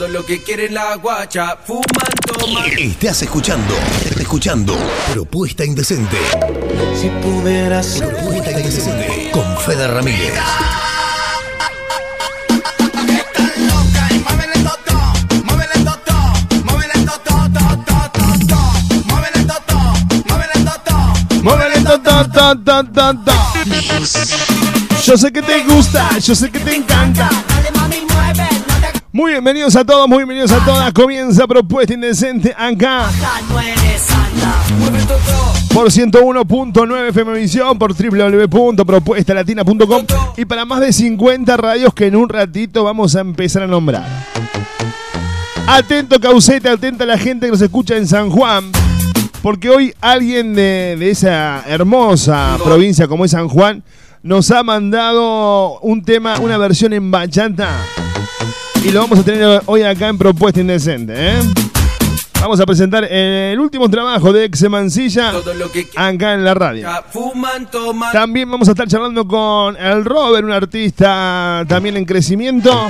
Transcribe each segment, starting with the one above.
Todo lo que quiere la guacha. Fuman, toman. Estás escuchando, escuchando Propuesta Indecente. Si pudieras Propuesta Indecente con Fede Ramírez. Yo sé que te gusta, yo sé que te encanta. Muy bienvenidos a todos, muy bienvenidos a todas. Comienza Propuesta Indecente acá por 101.9 FM Visión, por www.propuestalatina.com y para más de 50 radios que en un ratito vamos a empezar a nombrar. Atento Caucete, atenta la gente que nos escucha en San Juan, porque hoy alguien de, de esa hermosa provincia como es San Juan nos ha mandado un tema, una versión en bachata y lo vamos a tener hoy acá en Propuesta Indecente. ¿eh? Vamos a presentar el último trabajo de Exe Mancilla acá en la radio. También vamos a estar charlando con el Robert, un artista también en crecimiento.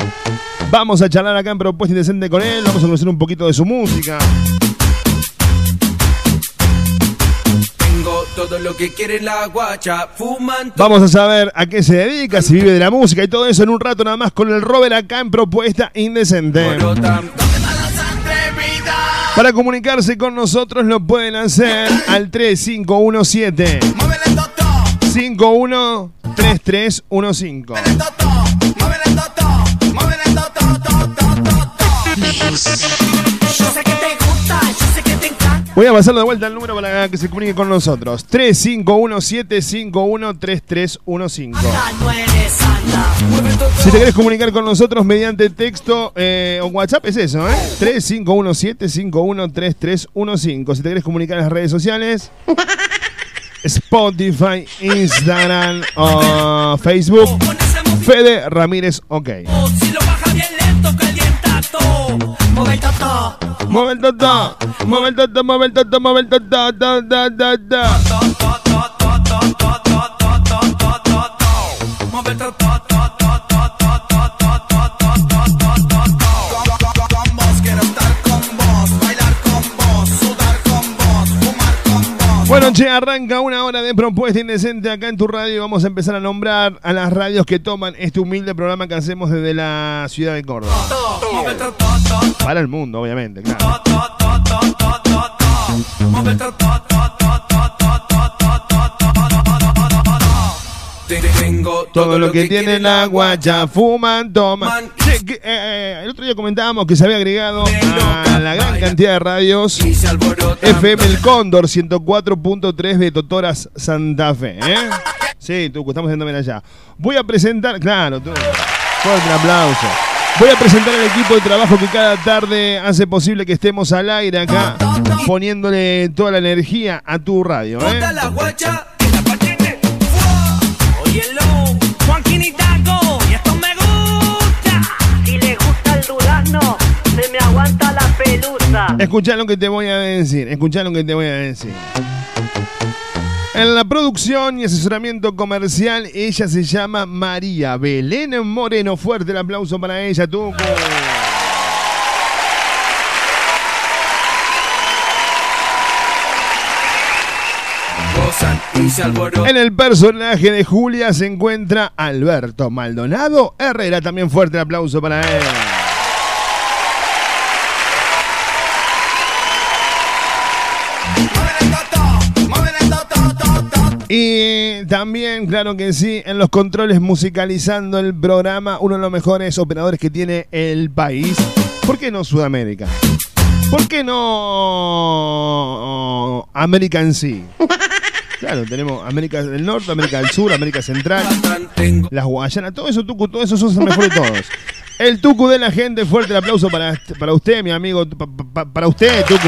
Vamos a charlar acá en Propuesta Indecente con él, vamos a conocer un poquito de su música. Todo lo que quiere la guacha. Fuman. Vamos a saber a qué se dedica, si vive de la música y todo eso en un rato nada más con el Robert acá en Propuesta Indecente. Para comunicarse con nosotros lo pueden hacer al 3517 513315. Voy a pasarlo de vuelta el número para que se comunique con nosotros. 3517513315. Si te querés comunicar con nosotros mediante texto eh, o WhatsApp, es eso, ¿eh? 3517513315. Si te querés comunicar en las redes sociales, Spotify, Instagram o Facebook, Fede Ramírez, ok. Si lo baja bien lento, calienta todo. Mueve el toto. Mueve el toto, mueve el toto, mueve el toto, mueve el toto, da, da, da, da. Mueve el toto. Bueno, che, arranca una hora de propuesta indecente acá en tu radio vamos a empezar a nombrar a las radios que toman este humilde programa que hacemos desde la ciudad de Córdoba. Para el mundo, obviamente, claro. Tengo Todo lo que tiene el agua ya fuman, toman. Que, eh, eh, el otro día comentábamos que se había agregado a la gran cantidad de radios. FM El Cóndor 104.3 de Totoras Santa Fe. ¿eh? Sí, tú, estamos bien allá. Voy a presentar, claro, tú. Fuerte el aplauso. Voy a presentar el equipo de trabajo que cada tarde hace posible que estemos al aire acá, poniéndole toda la energía a tu radio. ¿eh? Me aguanta la pelusa. Escuchá lo que te voy a decir, escuchá lo que te voy a decir. En la producción y asesoramiento comercial, ella se llama María Belén Moreno. Fuerte el aplauso para ella, alborotan. En el personaje de Julia se encuentra Alberto Maldonado Herrera. También fuerte el aplauso para él. Y también, claro que sí, en los controles musicalizando el programa, uno de los mejores operadores que tiene el país. ¿Por qué no Sudamérica? ¿Por qué no América en sí? Claro, tenemos América del Norte, América del Sur, América Central, las Guayanas, todo eso, Tucu, todo eso sos el mejor de todos. El Tucu de la gente, fuerte el aplauso para, para usted, mi amigo, para usted, Tucu.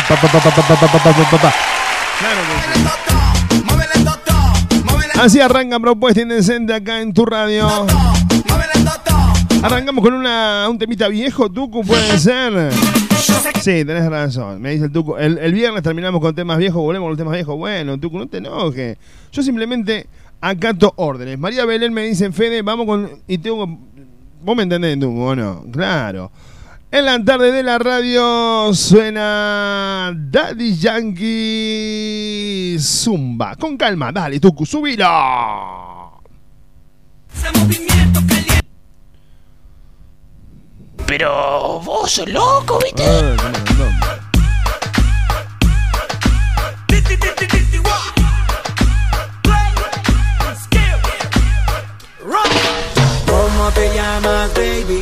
Así arranca Propuesta Indecente acá en tu radio. Arrancamos con una, un temita viejo, Tucu, puede ser. Sí, tenés razón. Me dice el Tucu. El, el viernes terminamos con temas viejos, volvemos con los temas viejos. Bueno, Tucu, no te enojes. Yo simplemente acato órdenes. María Belén me dice, Fede, vamos con. Y tengo. Vos me entendés, Tucu, ¿o no? Claro. En la tarde de la radio suena Daddy Yankee Zumba. Con calma, dale, Tucu, subilo. Pero vos sos loco, ¿viste? Ay. ¿Cómo te llamas, baby?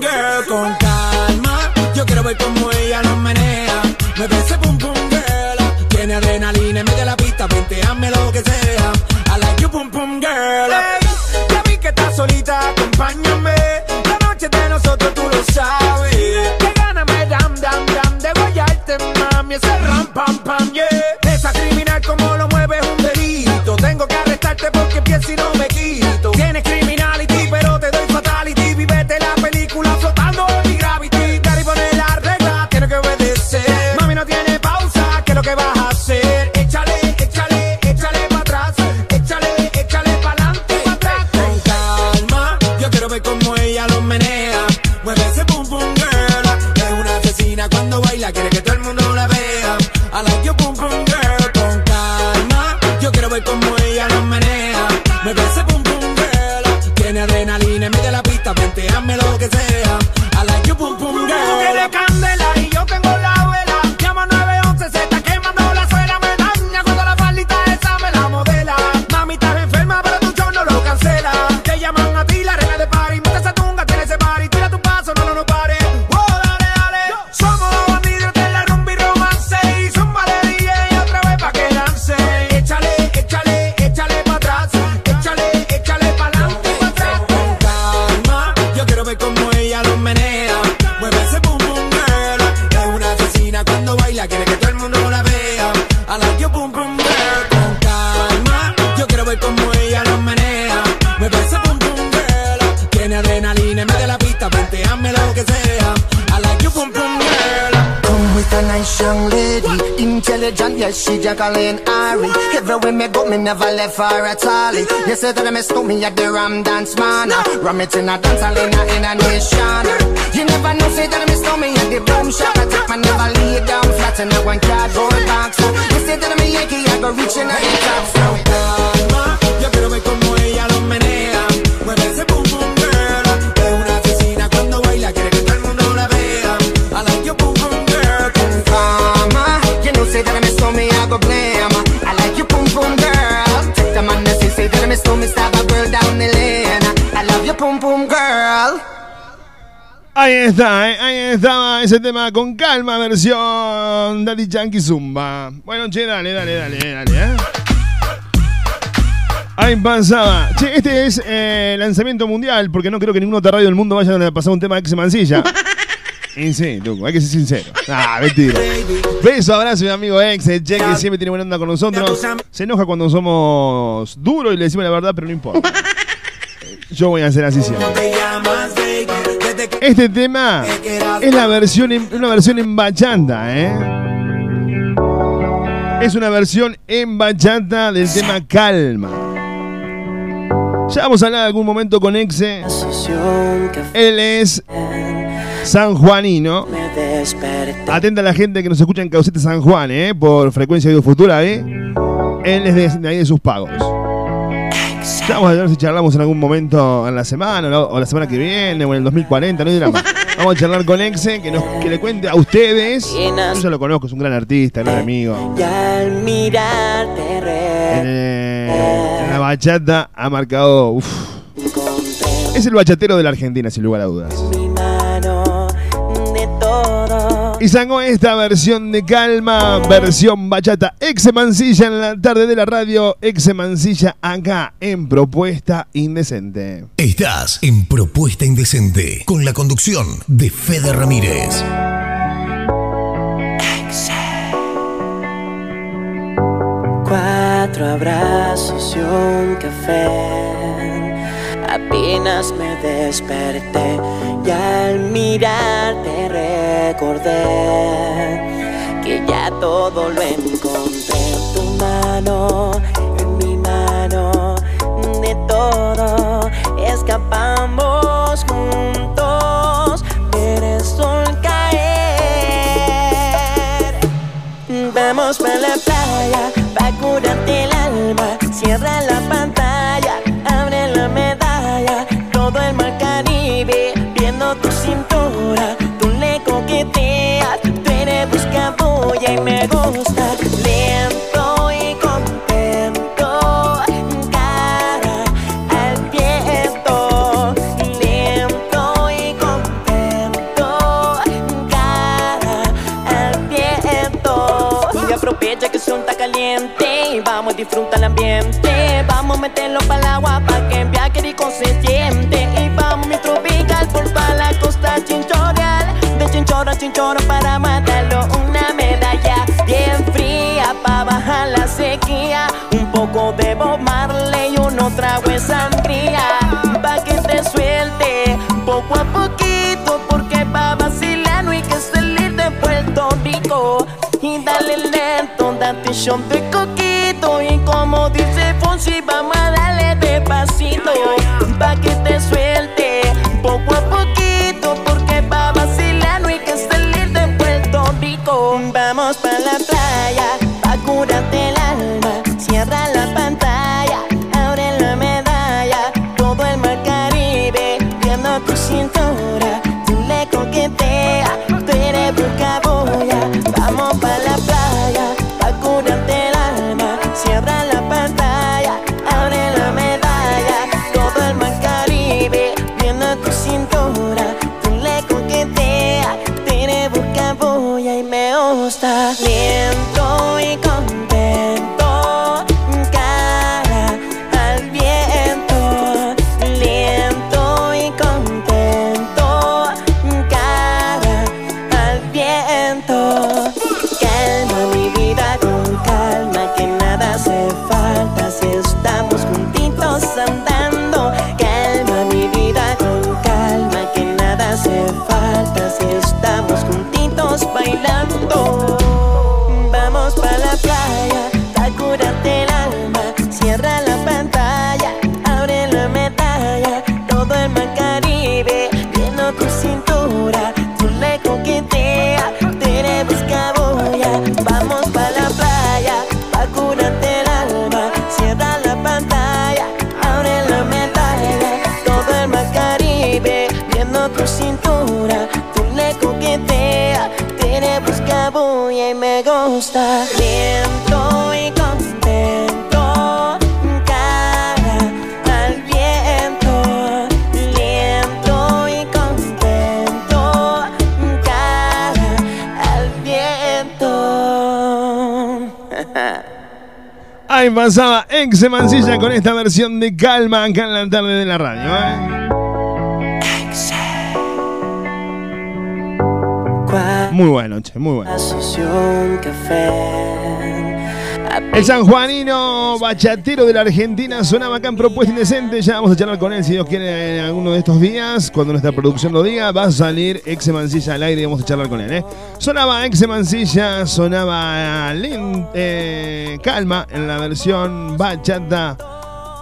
como ella lo menea. Me ese pum pum girl. Tiene adrenalina y mete la pista, hazme lo que sea. I like you pum pum girl. Hey, ya vi que estás solita, acompáñame tocan yes, she Jacqueline Ari. Everywhere me go, me never left her at all. You say that I miss me at the Ram Dance Man. Ram it in a dance hall in a, in a nation. You never know, say that I miss me at the boom shop. I take my never lay down flat in a one cardboard box. You say that I'm a Yankee, I go reaching out the top. So yo quiero ver cómo ella know, say that I miss me, I go blame. I like you, pum pum girl. Take the man that say, say that I miss me, stab a girl down the lane. I love you, pum pum girl. Ahí está, ¿eh? ahí estaba ese tema con calma, versión Daddy Yankee Zumba. Bueno, che, dale, dale, dale, dale, ¿eh? Ahí pasaba. Che, este es eh, lanzamiento mundial, porque no creo que ningún otra radio del mundo vaya a pasar un tema de Ex Mancilla. Y sí, Tuco, hay que ser sincero. Ah, mentira. Beso, abrazo, mi amigo ex, el Che, que siempre tiene buena onda con nosotros. Se enoja cuando somos duros y le decimos la verdad, pero no importa. Yo voy a ser así siempre. Este tema es la versión en- una versión en bachata, ¿eh? Es una versión en bachata del tema Calma. Ya vamos a hablar algún momento con Exe. Él es sanjuanino. Atenta a la gente que nos escucha en Caucete San Juan, ¿eh? Por frecuencia de futura, ¿eh? Él es de, ahí de sus pagos. Vamos a ver si charlamos en algún momento en la semana o la, semana que viene o en el 2040, no hay drama. Vamos a charlar con Exe, que, nos, que le cuente a ustedes. Yo ya lo conozco, es un gran artista, gran amigo. Y al mirarte En, eh, la bachata ha marcado. uf. Es el bachatero de la Argentina, sin lugar a dudas. Y sacó esta versión de calma, versión bachata. Exe Mancilla en la tarde de la radio. Exe Mancilla acá en Propuesta Indecente. Estás en Propuesta Indecente con la conducción de Fede Ramírez. Cuatro abrazos y un café. Apenas me desperté y al mirarte recordé que ya todo lo encontré en tu mano, en mi mano, de todo escapamos juntos, ver el sol caer. Vamos para la playa, pa' curarte el alma. Cierra la pantalla, aprovecha que son está caliente y vamos a disfrutar el ambiente. Vamos a meterlo para el agua para que viaje rico se siente. Y vamos mi tropical por pa' la costa chinchorreal. De chinchorro a chinchorro para matarlo. Una medalla bien fría para bajar la sequía. Un poco de Bob Marley y uno trago de shot de coquito. Y como dice Fonsi, vamos a darle despacito. Pa' que te suelte gusta. Lento y contento, cara al viento. Lento y contento, cara al viento. Ahí pasaba Exe Mancilla con esta versión de calma acá en la tarde de la radio. ¿eh? Muy buena noche, muy buena. El sanjuanino bachatero de la Argentina sonaba acá en Propuesta Indecente. Ya vamos a charlar con él si Dios quiere en alguno de estos días. Cuando nuestra producción lo diga, va a salir Exe Mancilla al aire y vamos a charlar con él. ¿eh? Sonaba Exe Mancilla, sonaba Calma en la versión bachata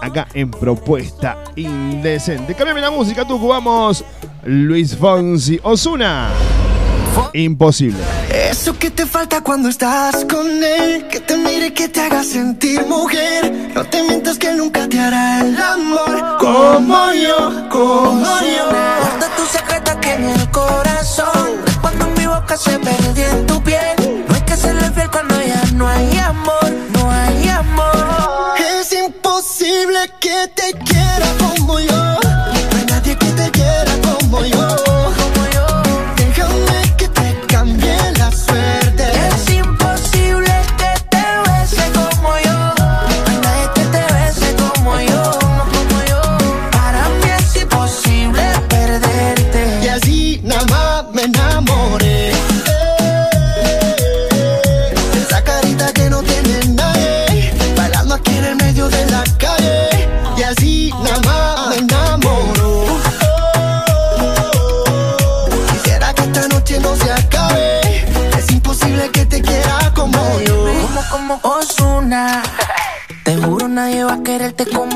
acá en Propuesta Indecente. Cámbiame la música, Tucu. Vamos, Luis Fonsi. Osuna. Imposible. Eso que te falta cuando estás con él, que te mire, que te haga sentir mujer. No te mientas que él nunca te hará el amor como yo, como yo. Guarda tu secreto aquí en el corazón. Cuando mi boca se perdió en tu piel. No hay que serle fiel cuando ya no hay amor, no hay amor. Es imposible que te quiera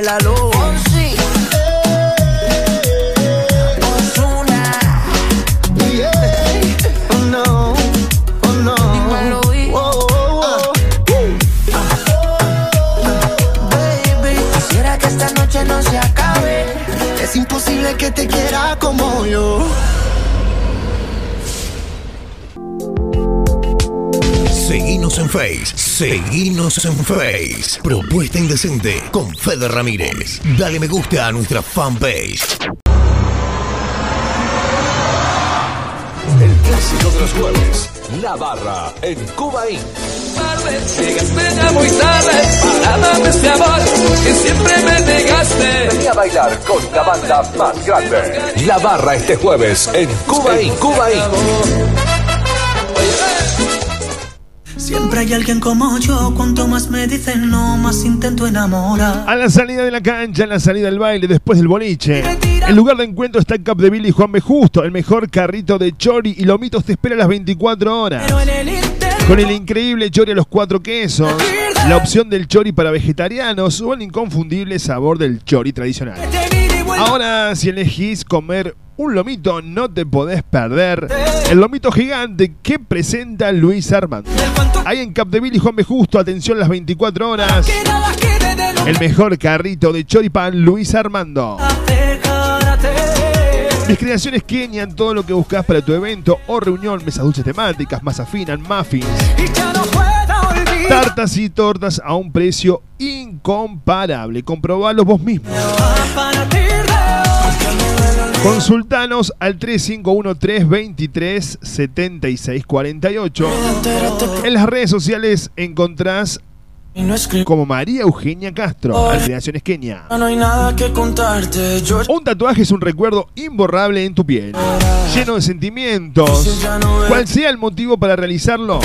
Bailalo, bailalo. Sí. Ozuna. Yeah. Oh no, oh no. Dímelo, Luis. Oh, oh, oh. Baby, quisiera que esta noche no se acabe. Es imposible que te quiera como yo. Seguinos en Face. Seguinos en Face. Propuesta Indecente con Fede Ramírez. Dale me gusta a nuestra fanpage. El clásico de los jueves. La barra en Cuba Inc. Llegaste muy tarde para darme este amor que siempre me negaste. Vení a bailar con la banda más grande. La barra este jueves en Cuba Inc. Cuba Inc. Siempre hay alguien como yo, cuanto más me dicen no, más intento enamorar. A la salida de la cancha, a la salida del baile, después del boliche. El lugar de encuentro está en Capdeville y Juan B. Justo. El mejor carrito de chori y lomitos te espera a las 24 horas. Con el increíble chori a los cuatro quesos, la opción del chori para vegetarianos o el inconfundible sabor del chori tradicional. Ahora, si elegís comer un lomito, no te podés perder el lomito gigante que presenta Luis Armando. Ahí en Capdeville y Juan B. Justo, atención las 24 horas. El mejor carrito de choripan Luis Armando. Mis creaciones Kenia, todo lo que buscas para tu evento o reunión, mesas dulces temáticas, masa fina, muffins, tartas y tortas a un precio incomparable. Comprobalo vos mismo. Consultanos al 351-323-7648. En las redes sociales encontrás como María Eugenia Castro, contarte. Yo Un tatuaje es un recuerdo imborrable en tu piel. Lleno de sentimientos. Cual sea el motivo para realizarlo,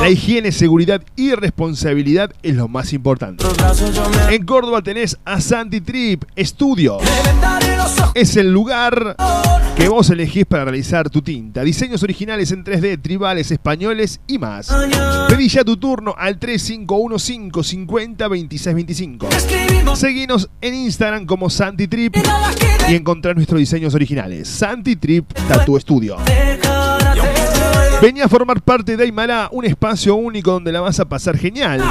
la higiene, seguridad y responsabilidad es lo más importante. En Córdoba tenés a Santi Trip Estudio. Es el lugar que vos elegís para realizar tu tinta. Diseños originales en 3D, tribales, españoles y más. Pedí ya tu turno al 3515 50 26 25. Seguinos en Instagram como Santi Trip y encontrar nuestros diseños originales. Santi Trip Tattoo Studio. Venía a formar parte de Aymara, un espacio único donde la vas a pasar genial.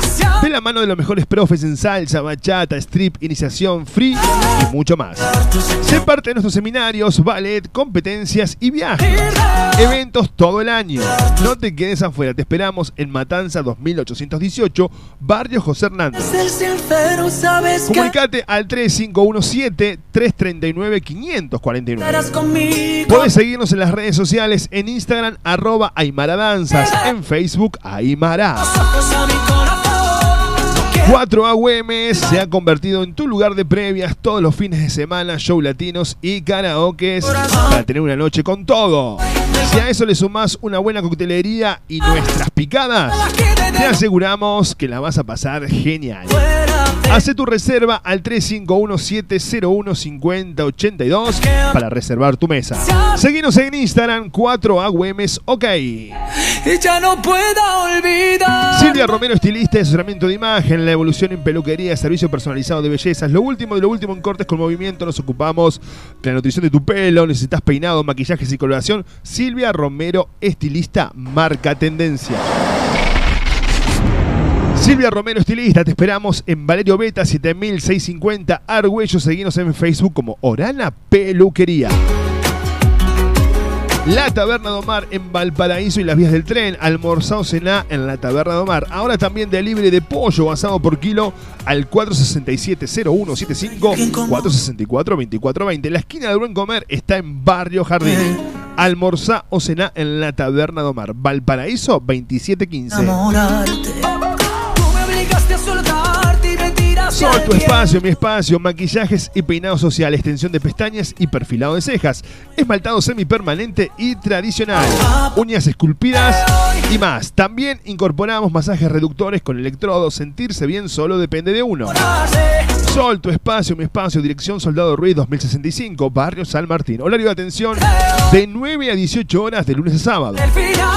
De la mano de los mejores profes en salsa, bachata, strip, iniciación, free y mucho más. Sé parte de nuestros seminarios, ballet, competencias y viajes. Eventos todo el año. No te quedes afuera, te esperamos en Matanza 2818, Barrio José Hernández. Comunicate al 3517-339-549. estarás conmigo. Puedes seguirnos en las redes sociales, en Instagram, arroba Aymara Danzas, en Facebook, Aymara. Ojos a mi corazón. 4AUM se ha convertido en tu lugar de previas todos los fines de semana, show latinos y karaokes para tener una noche con todo. Si a eso le sumás una buena coctelería y nuestras picadas, te aseguramos que la vas a pasar genial. Hace tu reserva al 3517015082 para reservar tu mesa. Seguinos en Instagram 4AUMs OK. Y ya no puedo olvidar. Silvia Romero, estilista, asesoramiento de imagen, la evolución en peluquería, servicio personalizado de bellezas. Lo último de lo último en cortes con movimiento. Nos ocupamos de la nutrición de tu pelo. Necesitas peinado, maquillajes y coloración. Silvia Romero, estilista, marca tendencia. Silvia Romero, estilista, te esperamos en Valerio Beta 7650 Argüello. Seguinos en Facebook como Orana Peluquería. La Taberna do Mar en Valparaíso y las vías del tren. Almorzado cená en la Taberna do Mar. Ahora también delivery de pollo asado por kilo al 467-0175 464-2420. La esquina del buen comer está en Barrio Jardín. Almorzá o cená en la Taberna do Mar. Valparaíso 2715. Enamorarte. Tú me obligaste a soltarte y mentiras. Sol, tu espacio, mi espacio, maquillajes y peinado social, extensión de pestañas y perfilado de cejas, esmaltado semipermanente y tradicional, uñas esculpidas y más. También incorporamos masajes reductores con electrodos, sentirse bien solo depende de uno. Sol, tu espacio, mi espacio, dirección Soldado Ruiz 2065, Barrio San Martín. Horario de atención de 9 a 18 horas de lunes a sábado.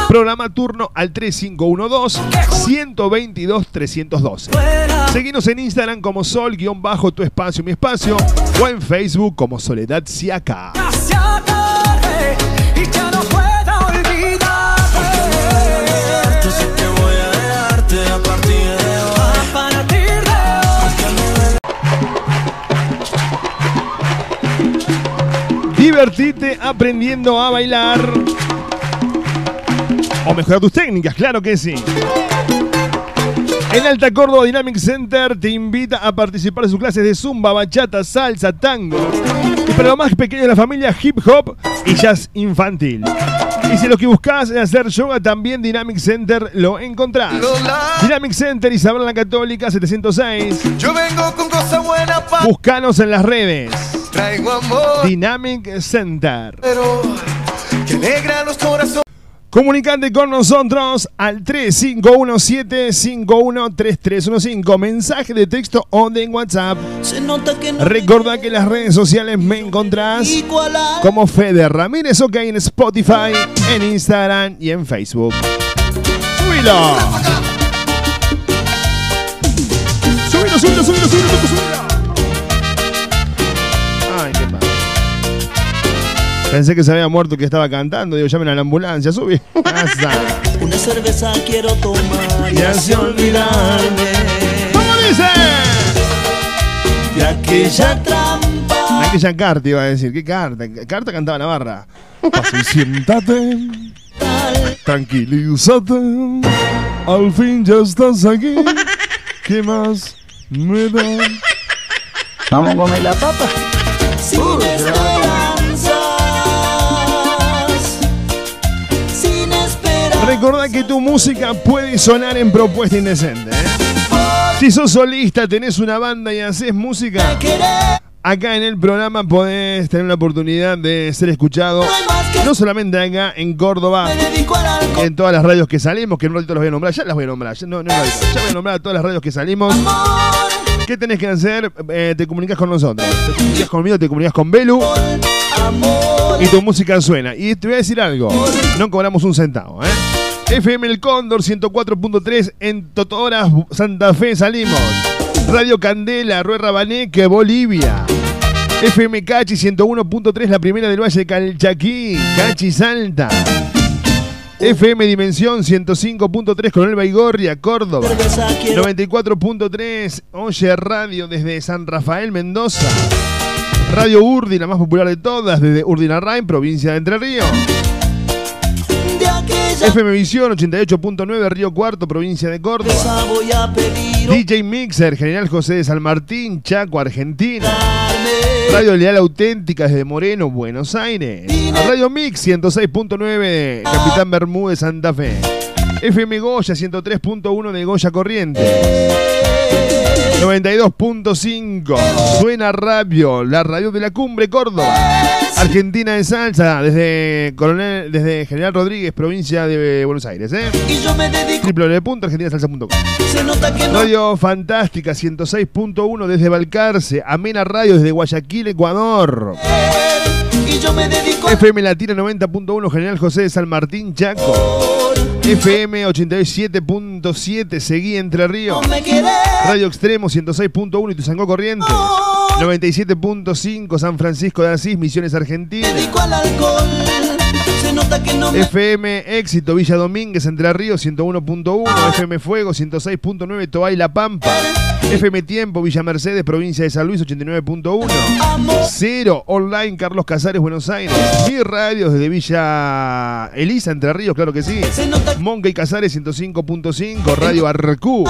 Programa turno al 3512-122-312. Seguinos en Instagram como Sol-tu espacio, mi espacio. O en Facebook como Soledad Siaka. Divertite aprendiendo a bailar. O mejorar tus técnicas, claro que sí. En Alta Córdoba Dynamic Center te invita a participar de sus clases de zumba, bachata, salsa, tango. Y para los más pequeños de la familia, hip hop y jazz infantil. Y si lo que buscas es hacer yoga, también Dynamic Center lo encontrás. Dynamic Center Isabel la Católica 706. Yo vengo con cosas buenas pa' Búscanos en las redes. Traigo amor, Dynamic Center. pero que alegra los corazones. Comunicate con nosotros al 3517-513315. Mensaje de texto o de WhatsApp. Se nota que no Recordá que en las redes sociales me encontrás como Fede Ramírez OK en Spotify, en Instagram y en Facebook. ¡Subilo! ¡Subilo, subilo, subilo, subilo, subilo! Pensé que se había muerto que estaba cantando. Digo, llamen a la ambulancia, subí. Una cerveza quiero tomar Y así olvidarme. ¿Cómo dice? de aquella trampa. Aquella carta iba a decir. ¿Qué carta? Carta cantaba Navarra. Pasa y siéntate. Tranquilízate. Al fin ya estás aquí. ¿Qué más me da? Vamos a comer la papa. Sin Recordá que tu música puede sonar en propuesta indecente. ¿eh? Si sos solista, tenés una banda y haces música, Acá en el programa podés tener la oportunidad de ser escuchado, no solamente acá en Córdoba, en todas las radios que salimos, que en un ratito las voy a nombrar, ya las voy a nombrar, ya, no, no, ya voy a nombrar a todas las radios que salimos. ¿Qué tenés que hacer? Eh, te comunicas con nosotros. Te comunicas conmigo, te comunicas con Belu. Y tu música suena. Y te voy a decir algo. No cobramos un centavo, ¿eh? FM El Cóndor 104.3 en Totoras, Santa Fe salimos. Radio Candela, Rue Rabaneque, Bolivia. FM Cachi 101.3, la primera del Valle de Calchaquí, Cachi Salta. FM Dimensión 105.3 Coronel Baigorria, Córdoba. 94.3 Oye Radio desde San Rafael, Mendoza. Radio Urdi, la más popular de todas, desde Urdinarrain, provincia de Entre Ríos. FM Visión 88.9 Río Cuarto, provincia de Córdoba. DJ Mixer, General José de San Martín, Chaco, Argentina. Radio Leal Auténtica desde Moreno, Buenos Aires. Radio Mix 106.9 Capitán Bermúdez, Santa Fe. FM Goya 103.1 de Goya Corrientes. 92.5 Suena Radio, la radio de la cumbre Córdoba. Argentina de salsa desde Coronel, desde General Rodríguez, provincia de Buenos Aires, ¿eh? y yo me dedico. www.argentinasalsa.com no. Radio Fantástica 106.1 desde Balcarce, Amena Radio desde Guayaquil, Ecuador. Y yo me dedico. FM Latina 90.1 General José de San Martín, Chaco. FM 87.7 Seguí Entre Ríos. No. Radio Extremo 106.1 Ituzangó Corrientes. 97.5 San Francisco de Asís, Misiones Argentinas. Dedico al alcohol. Se nota que no me. FM Éxito Villa Domínguez Entre Ríos 101.1, FM Fuego 106.9 Toay La Pampa, FM Tiempo Villa Mercedes Provincia de San Luis 89.1, Cero Online Carlos Casares Buenos Aires, Mi Radio desde Villa Elisa Entre Ríos, claro que sí, Monkey Casares 105.5, Radio Arcú,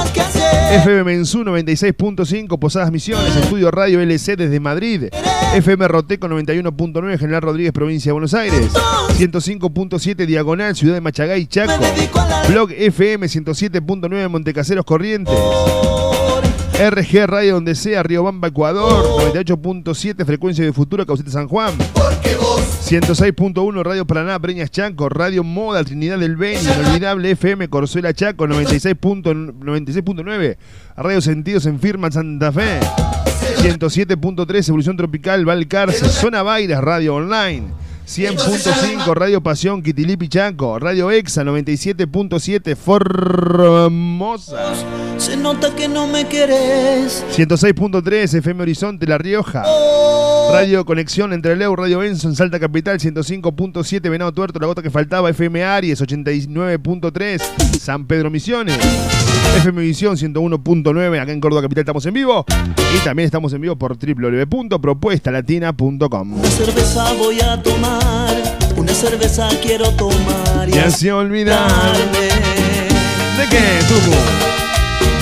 FM Mensú 96.5 Posadas Misiones, Estudio Radio LC desde Madrid, FM Roteco 91.9 General Rodríguez Provincia de Buenos Aires, 105.7 Diagonal, Ciudad de Machagay, Chaco. Blog FM 107.9 Montecaseros Corrientes. RG Radio donde sea, Río Bamba, Ecuador. 98.7 Frecuencia de Futuro, Caucete San Juan. 106.1 Radio Paraná, Breñas Chaco. Radio Moda, Trinidad del Beni. Inolvidable FM, Corzuela Chaco. 96.9 Radio Sentidos en Firma, Santa Fe. 107.3 Evolución Tropical, Valcarce. Zona Bairas, Radio Online. 100.5 Radio Pasión Quitilipi Chaco, Radio Exa 97.7 Formosa, Se nota que no me querés. 106.3 FM Horizonte La Rioja, Radio Conexión Entre Leu, Radio Enzo en Salta Capital 105.7 Venado Tuerto, La Gota que Faltaba, FM Aries 89.3 San Pedro Misiones, FM Visión 101.9 acá en Córdoba Capital estamos en vivo y también estamos en vivo por www.propuestalatina.com. Una cerveza voy a tomar. Una cerveza quiero tomar. Ya se olvidarme. ¿De qué, Tucu?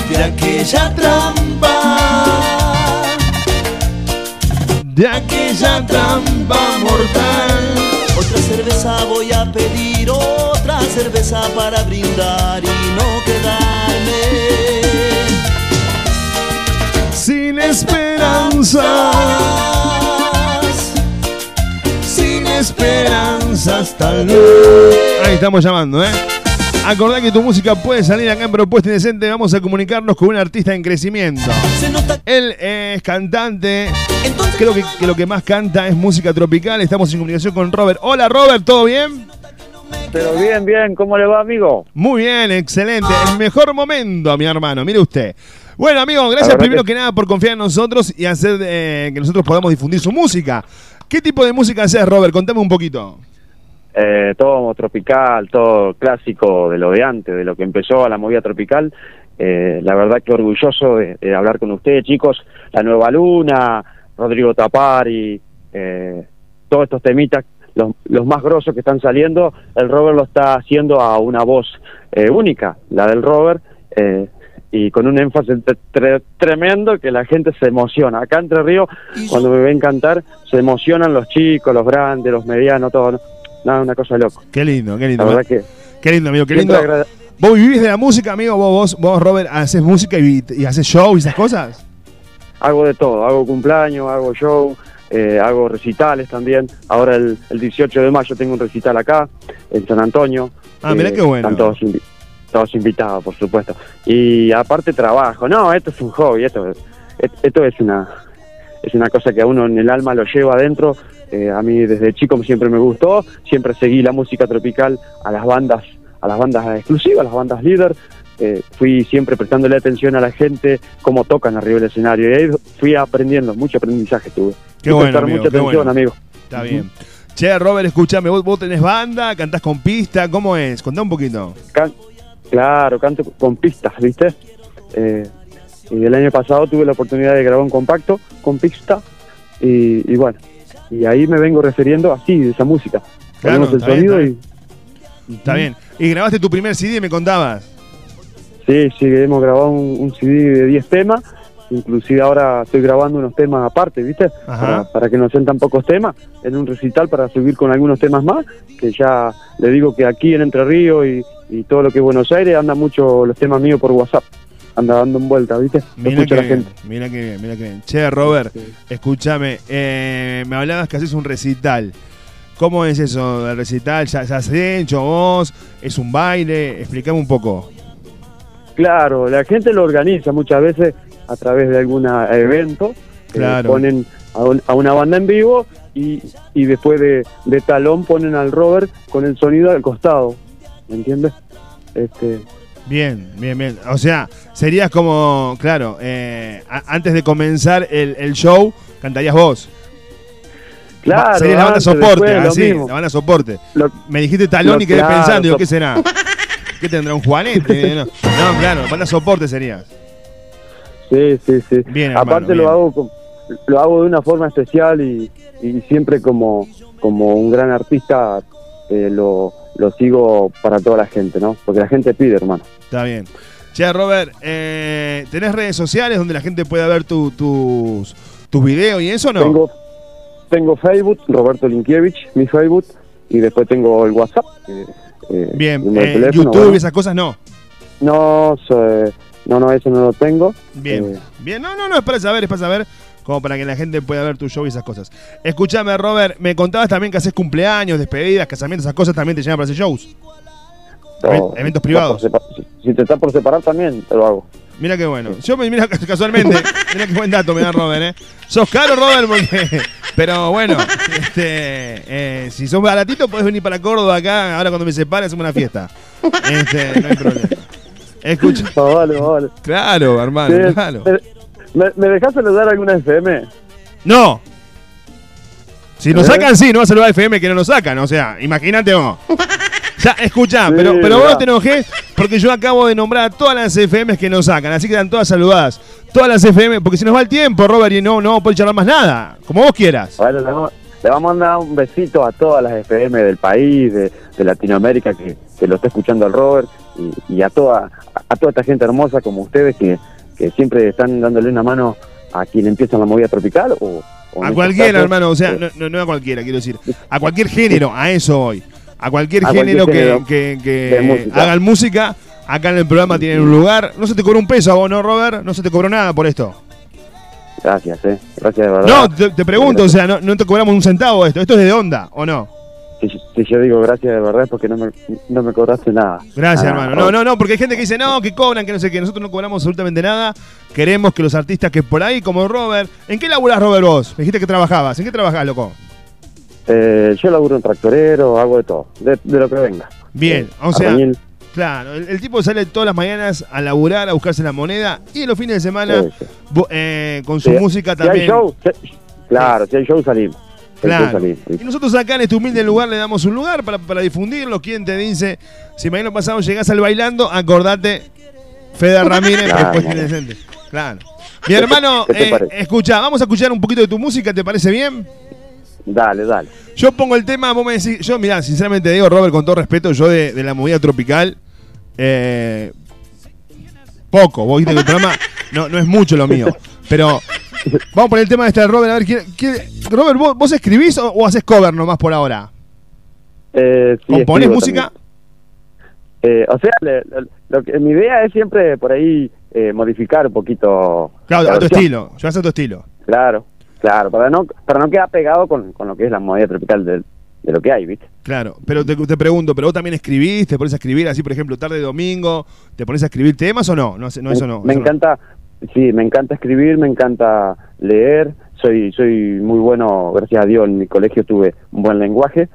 De aquella trampa. De aquella trampa mortal. Otra cerveza voy a pedir. Otra cerveza para brindar y no quedarme. Sin esperanza. Sin esperanzas tal vez. Ahí estamos llamando, ¿eh? Acordá que tu música puede salir acá en Propuesta Indecente. Vamos a comunicarnos con un artista en crecimiento. Él es cantante. Creo que, que lo que más canta es música tropical. Estamos en comunicación con Robert. Hola, Robert, ¿todo bien? Pero bien, bien, ¿cómo le va, amigo? Muy bien, excelente. El mejor momento, mi hermano. Mire usted. Bueno, amigo, gracias primero que- que nada por confiar en nosotros y hacer eh, que nosotros podamos difundir su música. ¿Qué tipo de música haces, Robert? Contame un poquito. Eh, todo tropical, todo clásico de lo de antes, de lo que empezó a la movida tropical. Eh, la verdad que orgulloso de, de hablar con ustedes, chicos. La Nueva Luna, Rodrigo Tapari, eh, todos estos temitas, los, los más grosos que están saliendo, el Robert lo está haciendo a una voz eh, única, la del Robert. eh, y con un énfasis tre- tre- tremendo que la gente se emociona. Acá Entre Ríos, cuando me ven cantar, se emocionan los chicos, los grandes, los medianos, todo. ¿no? Nada, una cosa de loco. Qué lindo, qué lindo. La verdad que Qué lindo, amigo, qué lindo. ¿Vos vivís de la música, amigo? ¿Vos, vos, vos Robert, haces música y, y haces show y esas cosas? hago de todo, hago cumpleaños, hago show, eh, hago recitales también. Ahora el, el 18 de mayo tengo un recital acá, en San Antonio. Ah, mirá Eh, qué bueno. Están todos, invi- todos invitados, por supuesto. Y aparte trabajo. No, esto es un hobby, esto, esto es una es una cosa que a uno en el alma lo lleva adentro. Eh, a mí desde chico siempre me gustó, siempre seguí la música tropical a las bandas, a las bandas exclusivas, a las bandas líder. Eh, fui siempre prestándole atención a la gente, cómo tocan arriba del escenario. Y ahí fui aprendiendo, mucho aprendizaje tuve. Qué bueno, prestar amigo, mucha qué atención, bueno. amigo. Está bien. Che, Robert, escúchame, ¿vos, vos tenés banda, cantás con pista, ¿cómo es? Contá un poquito. Can- claro, canto con pistas, ¿viste? Eh, y el año pasado tuve la oportunidad de grabar un compacto con pista y, y bueno, y ahí me vengo refiriendo así, de esa música. Claro, el está bien, sonido está Está bien. Y grabaste tu primer CD, me contabas. Sí, sí, hemos grabado un, un CD de 10 temas, inclusive ahora estoy grabando unos temas aparte, ¿viste? Ajá. Para, para que no sean tan pocos temas, en un recital para subir con algunos temas más, que ya le digo que aquí en Entre Ríos y, y todo lo que es Buenos Aires anda mucho los temas míos por WhatsApp, anda dando en vuelta, ¿viste? Mira escucha que la bien, gente. mira que bien, mira que bien. Che, Robert, escúchame, eh, me hablabas que haces un recital. ¿Cómo es eso del recital? ¿Ya, ya has hecho vos? ¿Es un baile? Explícame un poco. Claro, la gente lo organiza muchas veces a través de algún evento, que Claro. ponen a, un- a una banda en vivo y, y después de, de talón ponen al Robert con el sonido al costado, ¿me entiendes? Este, Bien, bien, bien. O sea, serías como, claro, eh, a- antes de comenzar el, el show, cantarías vos. Claro, Sería la banda antes, soporte, así, la banda soporte. Lo- Me dijiste talón lo- y quedé claro, pensando, digo, ¿qué será? ¿Qué tendrá un Juanete? No, No, claro, banda soporte serías. Sí, sí, sí. Bien, hermano, Aparte bien. lo hago con- lo hago de una forma especial y, y siempre como, como un gran artista eh, lo, lo sigo para toda la gente, ¿no? Porque la gente pide, hermano. Está bien. Che, Robert, eh, ¿tenés redes sociales donde la gente pueda ver tu- tus, tus videos y eso no? Tengo, tengo Facebook, Roberto Linkiewicz, mi Facebook, y después tengo el WhatsApp. eh, eh, Bien, eh, YouTube bueno. y esas cosas no. No, so- no, no, eso no lo tengo. Bien, Eh, bien, no, no, no, es para saber, es para saber, como para que la gente pueda ver tu show y esas cosas. Escúchame, Robert, me contabas también que haces cumpleaños, despedidas, casamientos, esas cosas también te llaman para hacer shows. no, eventos privados. Si, te está por separar también, te lo hago. Mira qué bueno. Yo me mira casualmente, mira qué buen dato me da Robert, ¿eh? Sos caro, Robert, porque. Pero bueno, este, eh, si sos baratito, podés venir para Córdoba acá. Ahora cuando me separe, hacemos una fiesta. Este, no hay problema. Escucha. No, vale, vale. Claro, hermano, Sí, claro. eh, ¿Me, me dejás saludar a alguna FM? No. Si nos ¿Eh? sacan, sí, no va a saludar a FM que no nos sacan. O sea, imagínate vos. Ya, escuchá, Sí, pero, pero vos no te enojes porque yo acabo de nombrar a todas las FM que nos sacan. Así que están todas saludadas. Todas las FM, porque si nos va el tiempo, Robert, y no, no puede charlar más nada. Como vos quieras. Bueno, le vamos, le vamos a mandar un besito a todas las FM del país, de, de Latinoamérica que, que lo está escuchando el Robert y, y a toda a toda esta gente hermosa como ustedes que, que siempre están dándole una mano a quien empieza la movida tropical o, o A este cualquiera, hermano, o sea, eh, no, no, no a cualquiera, quiero decir. A cualquier género, a eso voy. A cualquier A cualquier género, que- que, hagan música, acá en el programa tienen un lugar. No se te cobró un peso a vos, ¿no, Robert? No se te cobró nada por esto. Gracias, eh. Gracias de verdad. No, te, te pregunto, o sea, no, no te cobramos un centavo esto. ¿Esto es de onda o no? Si, si yo digo gracias de verdad es porque no me, no me cobraste nada. Gracias, hermano. No, no, no, porque hay gente que dice, no, que cobran, que no sé qué. Nosotros no cobramos absolutamente nada. Queremos que los artistas que por ahí, como Robert. ¿En qué laburás, Robert, vos? Me dijiste que trabajabas. ¿En qué trabajás, loco? Eh, yo laburo en tractorero, hago de todo, de, de lo que venga. Bien, Eh, o sea, claro, el, el tipo sale todas las mañanas a laburar, a buscarse la moneda y los fines de semana Sí, sí. bo- eh, con su Si- música si hay también. show, si- claro, si hay show salimos. Show Claro. Y nosotros acá en este humilde lugar le damos un lugar para, para difundirlo. ¿Quién te dice? Si mañana pasado llegás al bailando, acordate, Fede Ramírez, Claro, después claro. indecente. Claro. Mi hermano, ¿Qué te eh, escucha, vamos a escuchar un poquito de tu música, ¿te parece bien? Dale, dale. Yo pongo el tema, vos me decís, yo mirá, sinceramente te digo, Robert, con todo respeto, yo de, de la movida tropical, eh, poco, vos viste que el programa no, no es mucho lo mío, pero vamos a poner el tema de este de Robert, a ver, ¿quién- quién- Robert, ¿vos, vos escribís o, o haces cover nomás por ahora? Eh, sí, ¿Componés escribo música? Eh, o sea, le- le- lo que, mi idea es siempre por ahí eh, modificar un poquito. Claro, la a tu estilo. Llevas a tu estilo. Claro, claro, para no, para no quedar pegado con, con lo que es la movida tropical de, de lo que hay, ¿viste? Claro, pero te, te pregunto, ¿pero vos también escribís? ¿Te pones a escribir así, por ejemplo, tarde de domingo? ¿Te pones a escribir temas o no? No, no eso no. me eso no. encanta, sí, me encanta escribir, me encanta leer, soy soy muy bueno, gracias a Dios, en mi colegio tuve un buen lenguaje,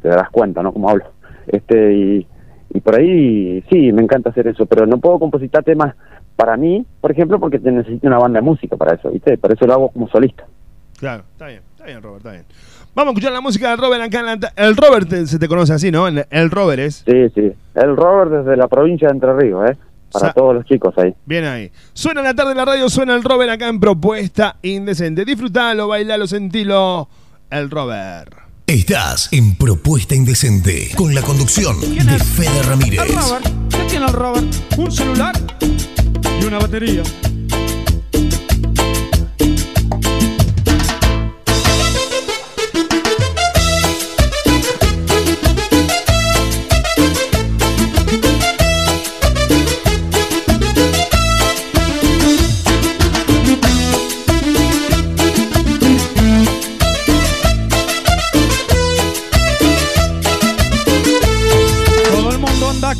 te darás cuenta, ¿no? Como hablo. Este, y, y por ahí, sí, me encanta hacer eso, pero no puedo compositar temas para mí, por ejemplo, porque te necesito una banda de música para eso, ¿viste? Por eso lo hago como solista. Claro, está bien, está bien, Robert, está bien. Vamos a escuchar la música del Robert acá en la... El Robert te- se te conoce así, ¿no? El, el Robert es. Sí, sí. El Robert desde la provincia de Entre Ríos, ¿eh? Para todos los chicos ahí. Bien ahí. Suena en la tarde en la radio, suena el Robert acá en Propuesta Indecente. Disfrutalo, bailalo, sentilo. El Robert. Estás en Propuesta Indecente con la conducción de Fede Ramírez. El Robert, ¿qué tiene el Robert? Un celular y una batería.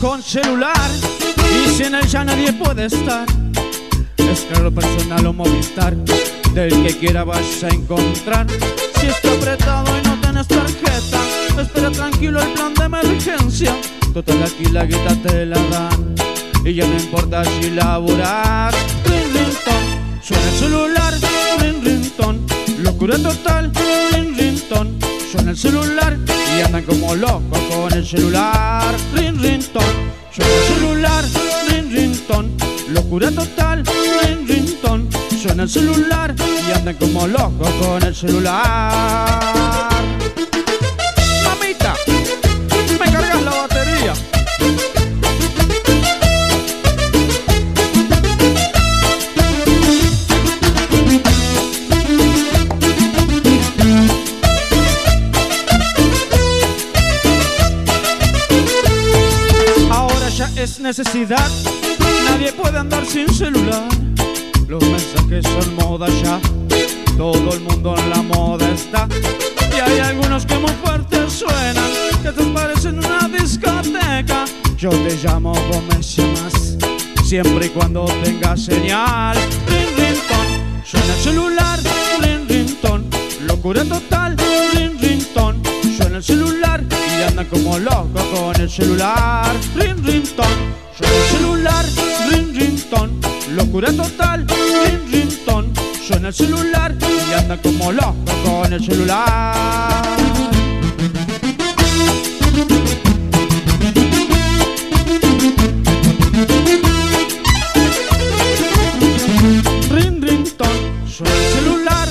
Con celular y sin él ya nadie puede estar. Descarga personal o Movistar, del que quiera vas a encontrar. Si está apretado y no tienes tarjeta, espera tranquilo el plan de emergencia. Total aquí la guita te la dan y ya no importa si laburar. Ring, ring, ton, suena el celular, ring, ring, ton, locura total, ring, ring, ton, suena el celular y andan como locos con el celular, ring, ring, ton, suena el celular, locura total, ring, ring, ton, suena el celular y andan como locos con el celular. Mamita, me cargas la batería. Ahora ya es necesidad, nadie puede andar sin celular. Los mensajes son moda ya, todo el mundo en la moda está. Y hay algunos que muy fuertes suenan, que te parecen una discoteca. Yo te llamo, vos me llamas, siempre y cuando tengas señal. Ring, ring, ton, suena el celular, ring, ring, ton, locura total, ring, ring, ton, suena el celular y andan como locos con el celular. Ring, ring, ton, suena el celular, locura total, ring, ring, ton, suena el celular y andan como locos con el celular. Ring, suena el celular,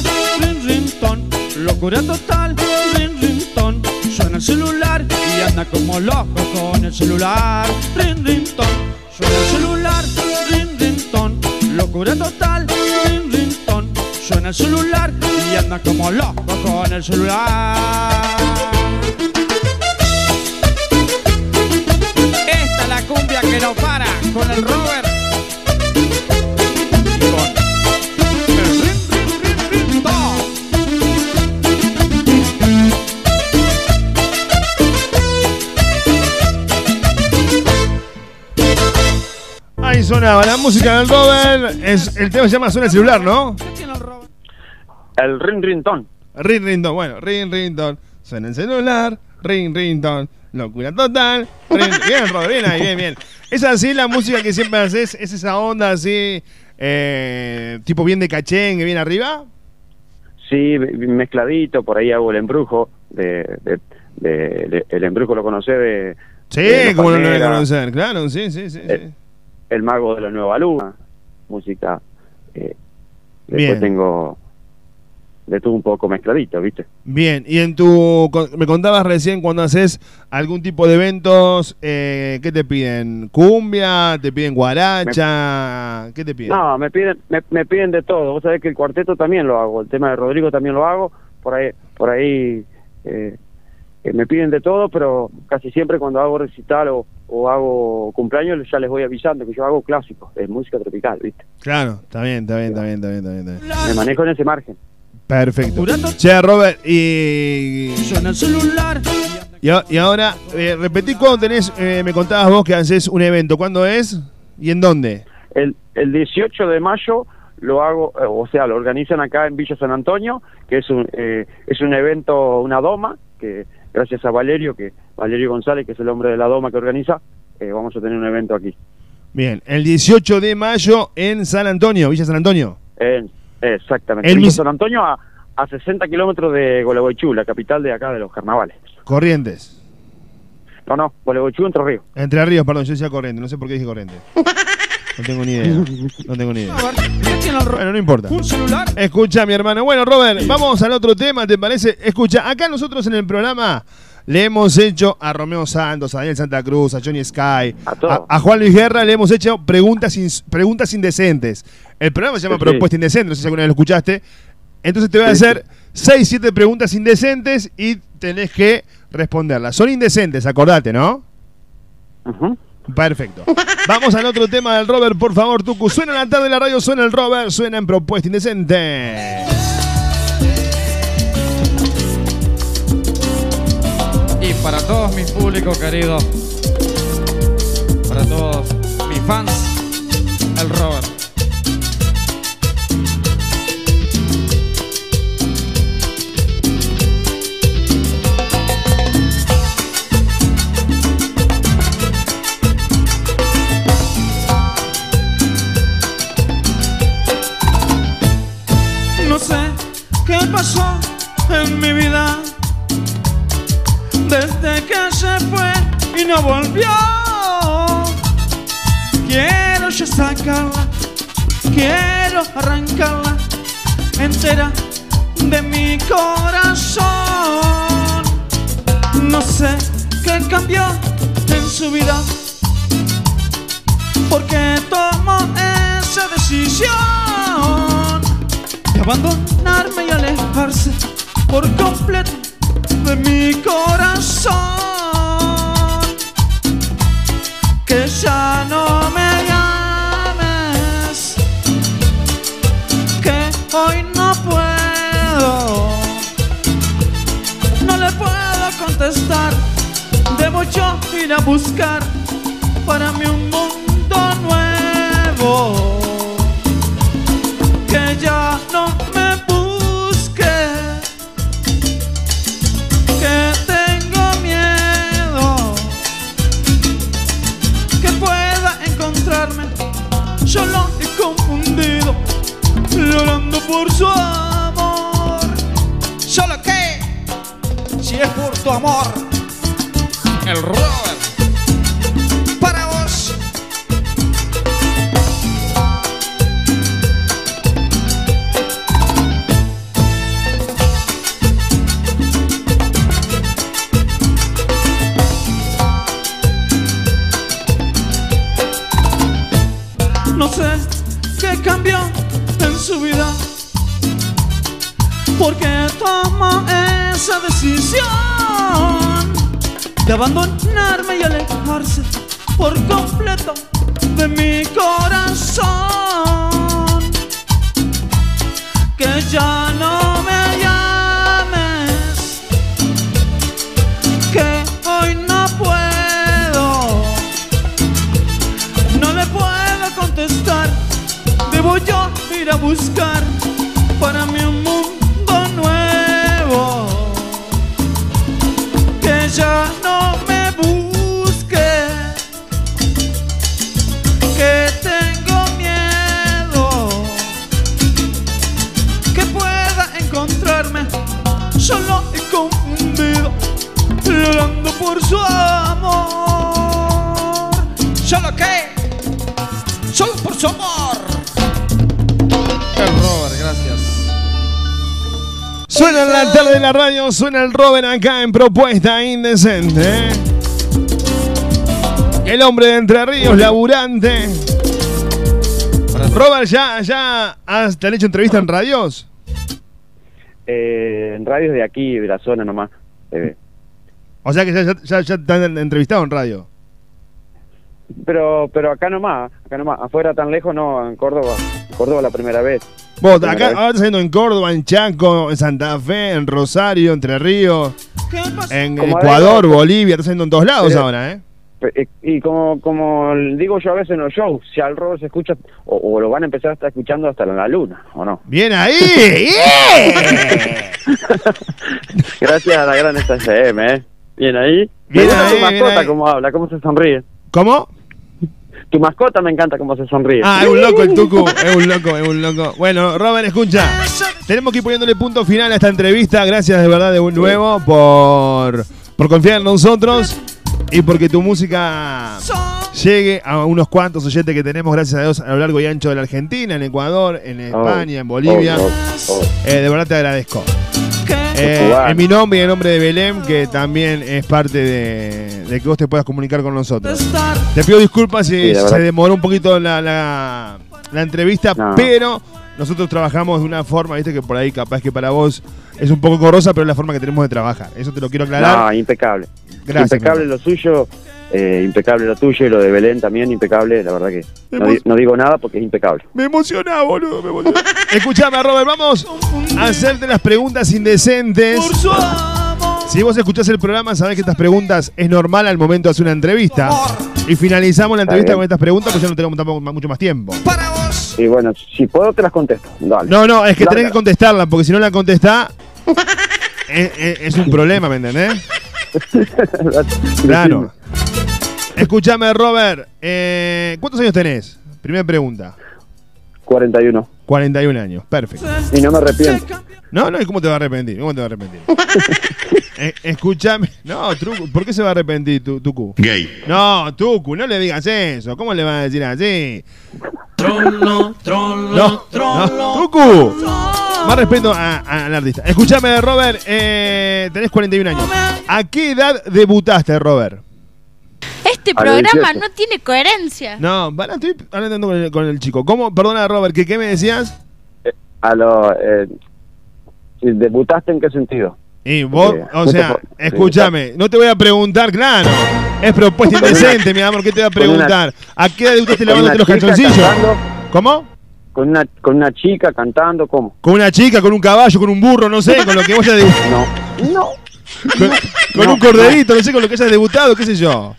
ring, locura total, ring, ring, ton, suena el celular y anda como loco con el celular, ring, ring, el celular y anda como loco con el celular. Esta es la cumbia que no para con el Robert. Ahí sonaba la música del Robert. Es, el tema se llama Suena el celular, ¿no? El ring ton. Ring ton. Bueno, ring ton. Suena el celular. Ring ton. Locura total. Ring- bien, Robert, bien ahí, bien, bien. Es así la música que siempre haces. Es esa onda así. eh, tipo bien de cachengue, bien arriba. Sí, me- de, de, de- de- el embrujo lo conocé de Sí, como lo Palmeras, conocer. Claro, sí, sí, sí. sí. el, el mago de la nueva luna, música. Eh, después Bien. tengo de todo un poco mezcladito, ¿viste? Bien, y en tu. Me contabas recién cuando haces algún tipo de eventos, eh, ¿qué te piden? ¿Cumbia? ¿Te piden guaracha? ¿Qué te piden? No, me piden, me, me piden de todo. Vos sabés que el cuarteto también lo hago, el tema de Rodrigo también lo hago. Por ahí, por ahí eh, eh, me piden de todo, pero casi siempre cuando hago recital o, o hago cumpleaños, ya les voy avisando que yo hago clásicos, es música tropical, ¿viste? Claro, está bien, está bien, está bien, está bien, está bien. está bien. Me manejo en ese margen. Perfecto. Che, Robert, y. Suena el celular. Y, y ahora, eh, repetí cuándo tenés, eh, me contabas vos que haces un evento. ¿Cuándo es y en dónde? El, el 18 de mayo lo hago, eh, o sea, lo organizan acá en Villa San Antonio, que es un, eh, es un evento, una doma, que gracias a Valerio, que Valerio González, que es el hombre de la doma que organiza, eh, vamos a tener un evento aquí. Bien, el 18 de mayo en San Antonio, Villa San Antonio. En, exactamente. El mis- San Antonio a, a 60 kilómetros de Gualeguaychú, la capital de acá de los carnavales. Corrientes. No, no, Gualeguaychú, Entre Ríos. Entre Ríos, perdón, yo decía Corrientes, no sé por qué dije Corrientes. No tengo ni idea. No tengo ni idea. Bueno, no importa. Un celular. Escucha, mi hermano. Bueno, Robert, vamos al otro tema, ¿te parece? Escucha, acá nosotros en el programa le hemos hecho a Romeo Santos, a Daniel Santa Cruz, a Johnny Sky, a, a Juan Luis Guerra, le hemos hecho preguntas, ins- preguntas indecentes. El programa se llama Sí. Propuesta Indecente, no sé si alguna vez lo escuchaste. Entonces te voy a Sí, hacer 6, 7 preguntas indecentes y tenés que responderlas. Son indecentes, acordate, ¿no? Perfecto. Vamos al otro tema del Robert, por favor, Tucu. Suena en la tarde de la radio, suena el Robert, suena en Propuesta Indecente. Para todos mis públicos queridos, para todos mis fans, el Robert. No sé qué pasó en mi vida desde que se fue y no volvió. Quiero yo sacarla, quiero arrancarla entera de mi corazón. No sé qué cambió en su vida, porque tomó esa decisión de abandonarme y alejarse por completo de mi corazón. Que ya no me llames, que hoy no puedo, no le puedo contestar. Debo yo ir a buscar para mí un mundo nuevo. Amor. El Robert abandonarme y alejarse por completo suena el Robert acá en Propuesta Indecente. El hombre de Entre Ríos, laburante. Robert, ¿ya, ya has- te han hecho entrevista en radios? Eh, en radios de aquí, de la zona nomás. Eh, O sea que ya, ya- ya- ya te han entrevistado en radio. pero pero acá nomás, acá nomás, afuera tan lejos no, en Córdoba, en Córdoba la primera vez. Vos, acá ahora estás haciendo en Córdoba, en Chaco, en Santa Fe, en Rosario, Entre Ríos, en Como Ecuador, digo, Bolivia, estás haciendo en todos lados Pero- ahora, ¿eh? Pe- Y como como digo yo a veces en los shows, si al robo se escucha, o, o lo van a empezar a estar escuchando hasta la luna, ¿o no? Bien ahí. Gracias a la gran FM, ¿eh? Bien ahí. Bien me gusta ahí, tu bien mascota ahí. cómo habla, cómo se sonríe. ¿Cómo? Tu mascota me encanta cómo se sonríe. Ah, es un loco el Tucu, es un loco, es un loco. Bueno, Robert, escucha. Tenemos que ir poniéndole punto final a esta entrevista. Gracias de verdad de nuevo por, por confiar en nosotros y porque tu música llegue a unos cuantos oyentes que tenemos, gracias a Dios, a lo largo y ancho de la Argentina, en Ecuador, en España, en Bolivia. Eh, de verdad te agradezco. Eh, en mi nombre y en nombre de Belén, que también es parte de, de que vos te puedas comunicar con nosotros. Te pido disculpas si Sí, se demoró un poquito la, la, la entrevista, No. pero nosotros trabajamos de una forma, viste, que por ahí capaz que para vos es un poco corrosa, pero es la forma que tenemos de trabajar. Eso te lo quiero aclarar. No, impecable. Gracias, impecable lo suyo, eh, impecable lo tuyo y lo de Belén también impecable. La verdad que no, di- no digo nada porque es impecable. Me emociona, boludo, me emociona. Escuchame, Robert, vamos a hacerte las preguntas indecentes. Si vos escuchás el programa, sabés que estas preguntas es normal al momento de hacer una entrevista. Y finalizamos la entrevista con estas preguntas, pues ya no tenemos tampoco mucho más tiempo. Y bueno, si puedo te las contesto. Dale. No, no, es que Dale. tenés que contestarla, porque si no la contestás, es, es- es un problema, ¿me entendés? Claro. Escúchame, Robert, eh, ¿cuántos años tenés? Primera pregunta. 41. 41 años, perfecto. Y no me arrepiento. No, no, ¿y cómo te va a arrepentir? ¿Cómo te va a arrepentir? Eh, escúchame. No, Trucu, ¿por qué se va a arrepentir tu, Tucu? Gay. No, Tucu, no le digas eso. ¿Cómo le vas a decir así? Trollo, trollo, No, trollo. no, Tucu. Más respeto al artista. Escúchame, Robert, eh, tenés 41 años. ¿A qué edad debutaste, Robert? Este A programa 18. no tiene coherencia. No, para, estoy hablando con el, con el chico. ¿Cómo? Perdona, Robert, ¿qué, qué me decías? A lo, eh, ¿y ¿Debutaste en qué sentido? Y vos, Eh, o justo sea, por- escúchame, no te voy a preguntar, claro. Es propuesta indecente, mi amor, ¿qué te voy a preguntar? ¿A qué edad debutaste con lavándote los chica calzoncillos? cantando. ¿Cómo? Con una, con una chica cantando, ¿cómo? ¿Con una chica, con un caballo, con un burro, no sé, con lo que vos hayas debutado? No, no. Con, con No, un corderito, no sé, con lo que hayas debutado, qué sé yo.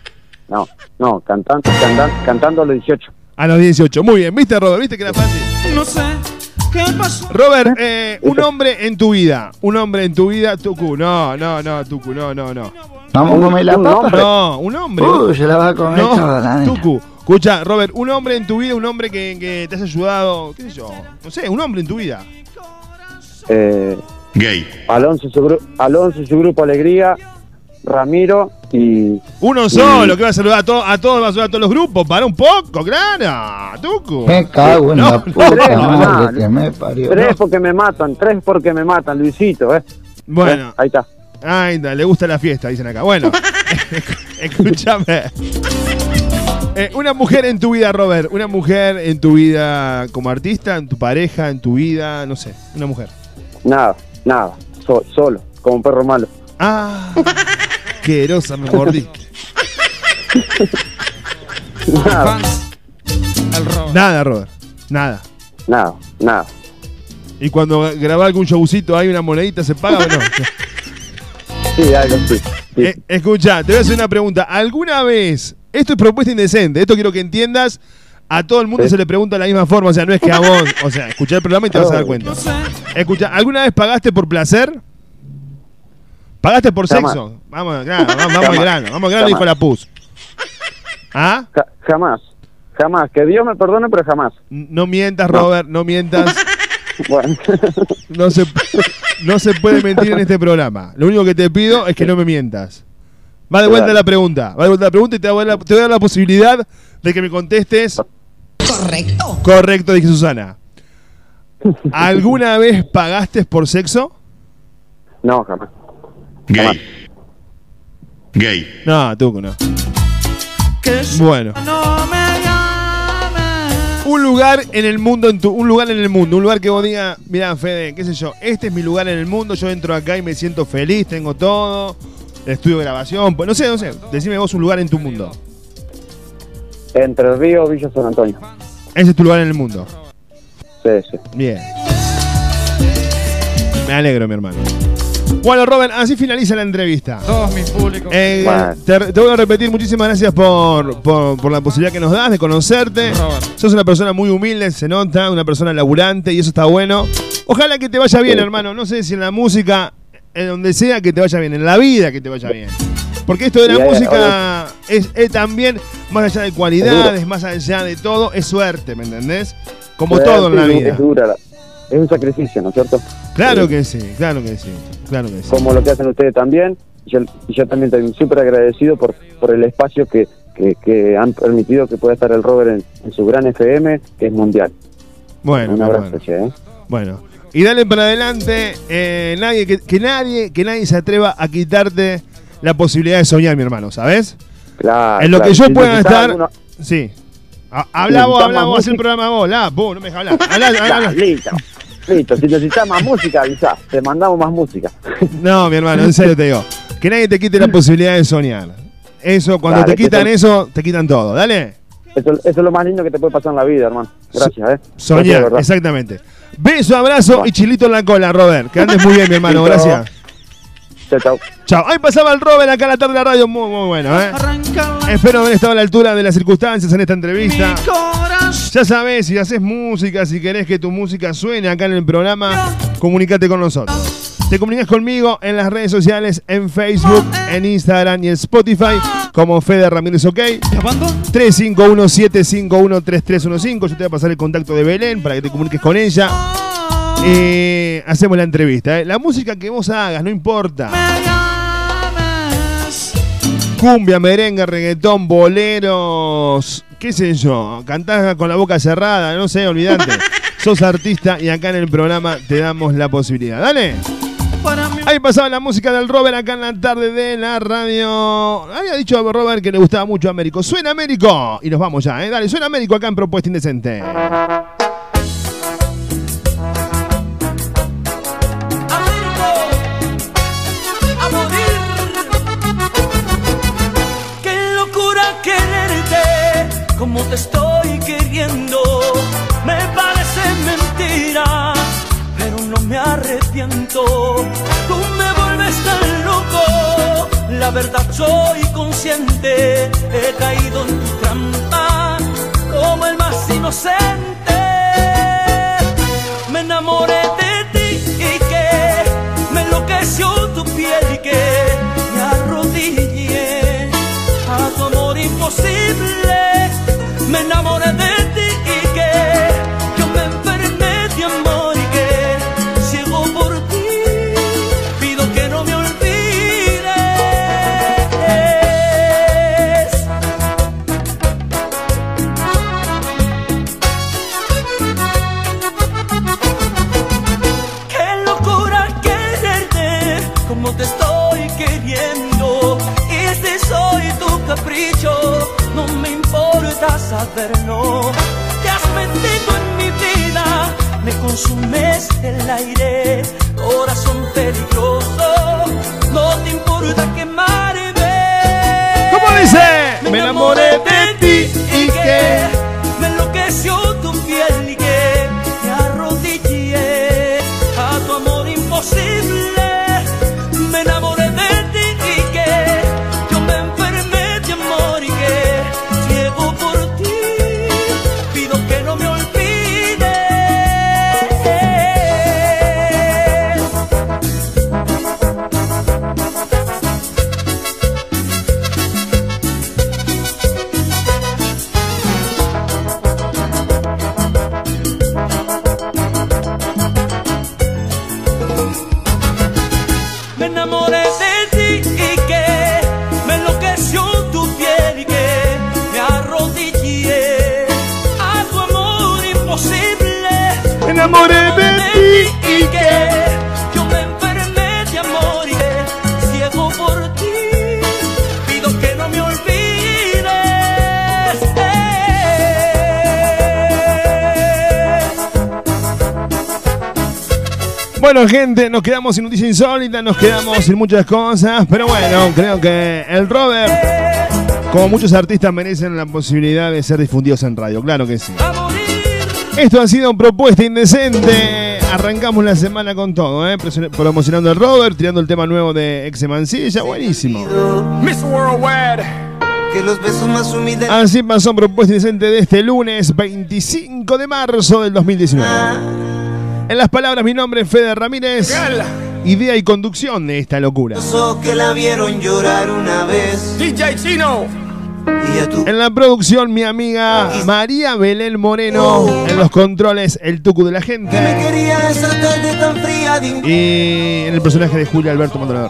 No, no, cantando, cantando, cantando a los 18. A los 18. Muy bien, ¿viste, Robert? ¿Viste que era fácil? No sé qué pasó. Robert, eh, un hombre en tu vida. Un hombre en tu vida, Tucu. No, no, no, Tucu, no, no, no. ¿Vamos a comer la papa? hombre. No, un hombre. Uy, se la va a comer No, toda la nena. Tucu. Escucha, Robert, un hombre en tu vida, un hombre que, que te haya ayudado, qué sé yo, no sé, un hombre en tu vida. Eh, Gay. Alonso, y su Alonso y su grupo Alegría, Ramiro y... Uno solo, que va a saludar a, to- a todos, va a saludar a todos los grupos. Para un poco, claro, Tucu. Me cago en No, la puta Tres, madre no, que me parió. Tres No. porque me matan, tres porque me matan, Luisito, ¿eh? Bueno. Eh, Ahí está. Ay, da, le gusta la fiesta, dicen acá. Bueno, escúchame. Eh, una mujer en tu vida, Robert. Una mujer en tu vida como artista, en tu pareja, en tu vida, no sé. Una mujer. Nada, nada, so- solo, como un perro malo. Ah, qué erosa me mordiste. Nada, Nada, Robert. Nada. nada, nada. Y cuando grabás algún showcito hay una monedita, ¿se paga o no? Sí, algo así. Eh, escucha, te voy a hacer una pregunta. ¿Alguna vez, esto es propuesta indecente, esto quiero que entiendas, a todo el mundo se le pregunta de la misma forma, o sea, no es que a vos, o sea, escuchá el programa y te vas a dar cuenta. Escucha, ¿alguna vez pagaste por placer? ¿Pagaste por Jamás. sexo? Vamos, al grano, vamos, vamos al grano, vamos al grano, dijo la pus. ¿Ah? Ja- jamás, jamás. Que Dios me perdone, pero jamás. No mientas, Robert, no mientas. Bueno, No se, no se puede mentir en este programa. Lo único que te pido es que no me mientas. Va de vuelta la pregunta. Va de vuelta la pregunta y te voy, a dar la, te voy a dar la posibilidad de que me contestes. Correcto. Correcto, dije Susana. ¿Alguna vez pagaste por sexo? no, jamás. Gay. Gay. No, tú no. Bueno. no me llames. Un lugar en el mundo, en tu, un lugar en el mundo, un lugar que vos digas, mira, Fede, qué sé yo, este es mi lugar en el mundo, yo entro acá y me siento feliz, tengo todo, estudio de grabación, pues no sé, no sé, decime vos un lugar en tu mundo. Entre Río, Villa San Antonio. Ese es tu lugar en el mundo. Sí, sí. Bien. Me alegro, mi hermano. Bueno, Robert, así finaliza la entrevista. Todos mis públicos. Eh, Bueno. te, te voy a repetir, muchísimas gracias por, por- por la posibilidad que nos das de conocerte. Sos una persona muy humilde, se nota, una persona laburante y eso está bueno. Ojalá que te vaya bien, hermano. No sé si en la música, en donde sea, que te vaya bien, en la vida que te vaya bien. Porque esto de la eh, música es, es también, más allá de Es cualidades, más allá de todo, es suerte, ¿me entendés? Como todo en la vida. Es dura, la- es un sacrificio, ¿no es cierto? Claro que sí, claro que sí, claro que sí. Como lo que hacen ustedes también. Y yo, yo también estoy súper agradecido por, por el espacio que, que, que han permitido que pueda estar el Robert en, en su gran FM, que es mundial. Bueno, Un abrazo, bueno. che, ¿eh? Bueno, y dale para adelante, eh, nadie, que, que nadie, que nadie se atreva a quitarte la posibilidad de soñar, mi hermano, ¿sabes? Claro, en lo claro. que yo Si pueda estar. alguno- Sí. A- Habla vos, necesitas habla más vos, haz el programa vos, la, vos, no me dejas hablar. Habla, habla, Ya, habla. listo, listo. Si necesitas más música, avisá. Te mandamos más música. No, mi hermano, en serio te digo. Que nadie te quite la posibilidad de soñar. Eso, cuando Dale, te quitan te- eso, te quitan todo. Dale. Eso, eso es lo más lindo que te puede pasar en la vida, hermano. Gracias, ¿eh? Soñar, exactamente. Beso, abrazo y chilito en la cola, Robert. Que andes muy bien, mi hermano. Gracias. Chao, chao. Chao. Ahí pasaba el Robert acá a la tarde de la radio. Muy, muy bueno, ¿eh? Espero haber estado a la altura de las circunstancias en esta entrevista. Ya sabes, si haces música, si querés que tu música suene acá en el programa, comunícate con nosotros. Te comunicas conmigo en las redes sociales, en Facebook, en Instagram y en Spotify, como Fede Ramírez OK. 351-751-3315. Yo te voy a pasar el contacto de Belén para que te comuniques con ella. Eh, hacemos la entrevista. ¿eh? La música que vos hagas, no importa. Cumbia, merengue, reggaetón, boleros, qué sé yo, cantás con la boca cerrada, no sé, olvídate. Sos artista y acá en el programa te damos la posibilidad. Dale. Ahí pasaba la música del Robert acá en la tarde de la radio. Había dicho a Robert que le gustaba mucho Américo. Suena Américo. Y nos vamos ya, ¿eh? Dale, suena Américo acá en Propuesta Indecente. Qué locura quererte como te estoy arrepiento. Tú me vuelves tan loco. La verdad soy consciente, he caído en tu trampa como el más inocente. Me enamoré de ti y que me enloqueció tu piel y que me arrodillé a tu amor imposible. Me enamoré quedamos sin noticia insólita, nos quedamos sin muchas cosas, pero bueno, creo que el Robert Como muchos artistas merecen la posibilidad de ser difundidos en radio, claro que sí. Esto ha sido Propuesta Indecente. Arrancamos la semana con todo, ¿eh? Promocionando el Robert, tirando el tema nuevo de Exe Mancilla, buenísimo. Miss Worldwide. Que los besos más humildes. Así pasó Propuesta Indecente de este lunes 25 de marzo del 2019. En las palabras, mi nombre es Fede Ramírez. Idea y conducción de esta locura. Que la vieron llorar una vez. DJ Chino. En la producción, mi amiga María Belén Moreno. En los controles, el tucu de la gente. Quería esa tarde tan fría de. Y en el personaje de Julio Alberto Maldonado.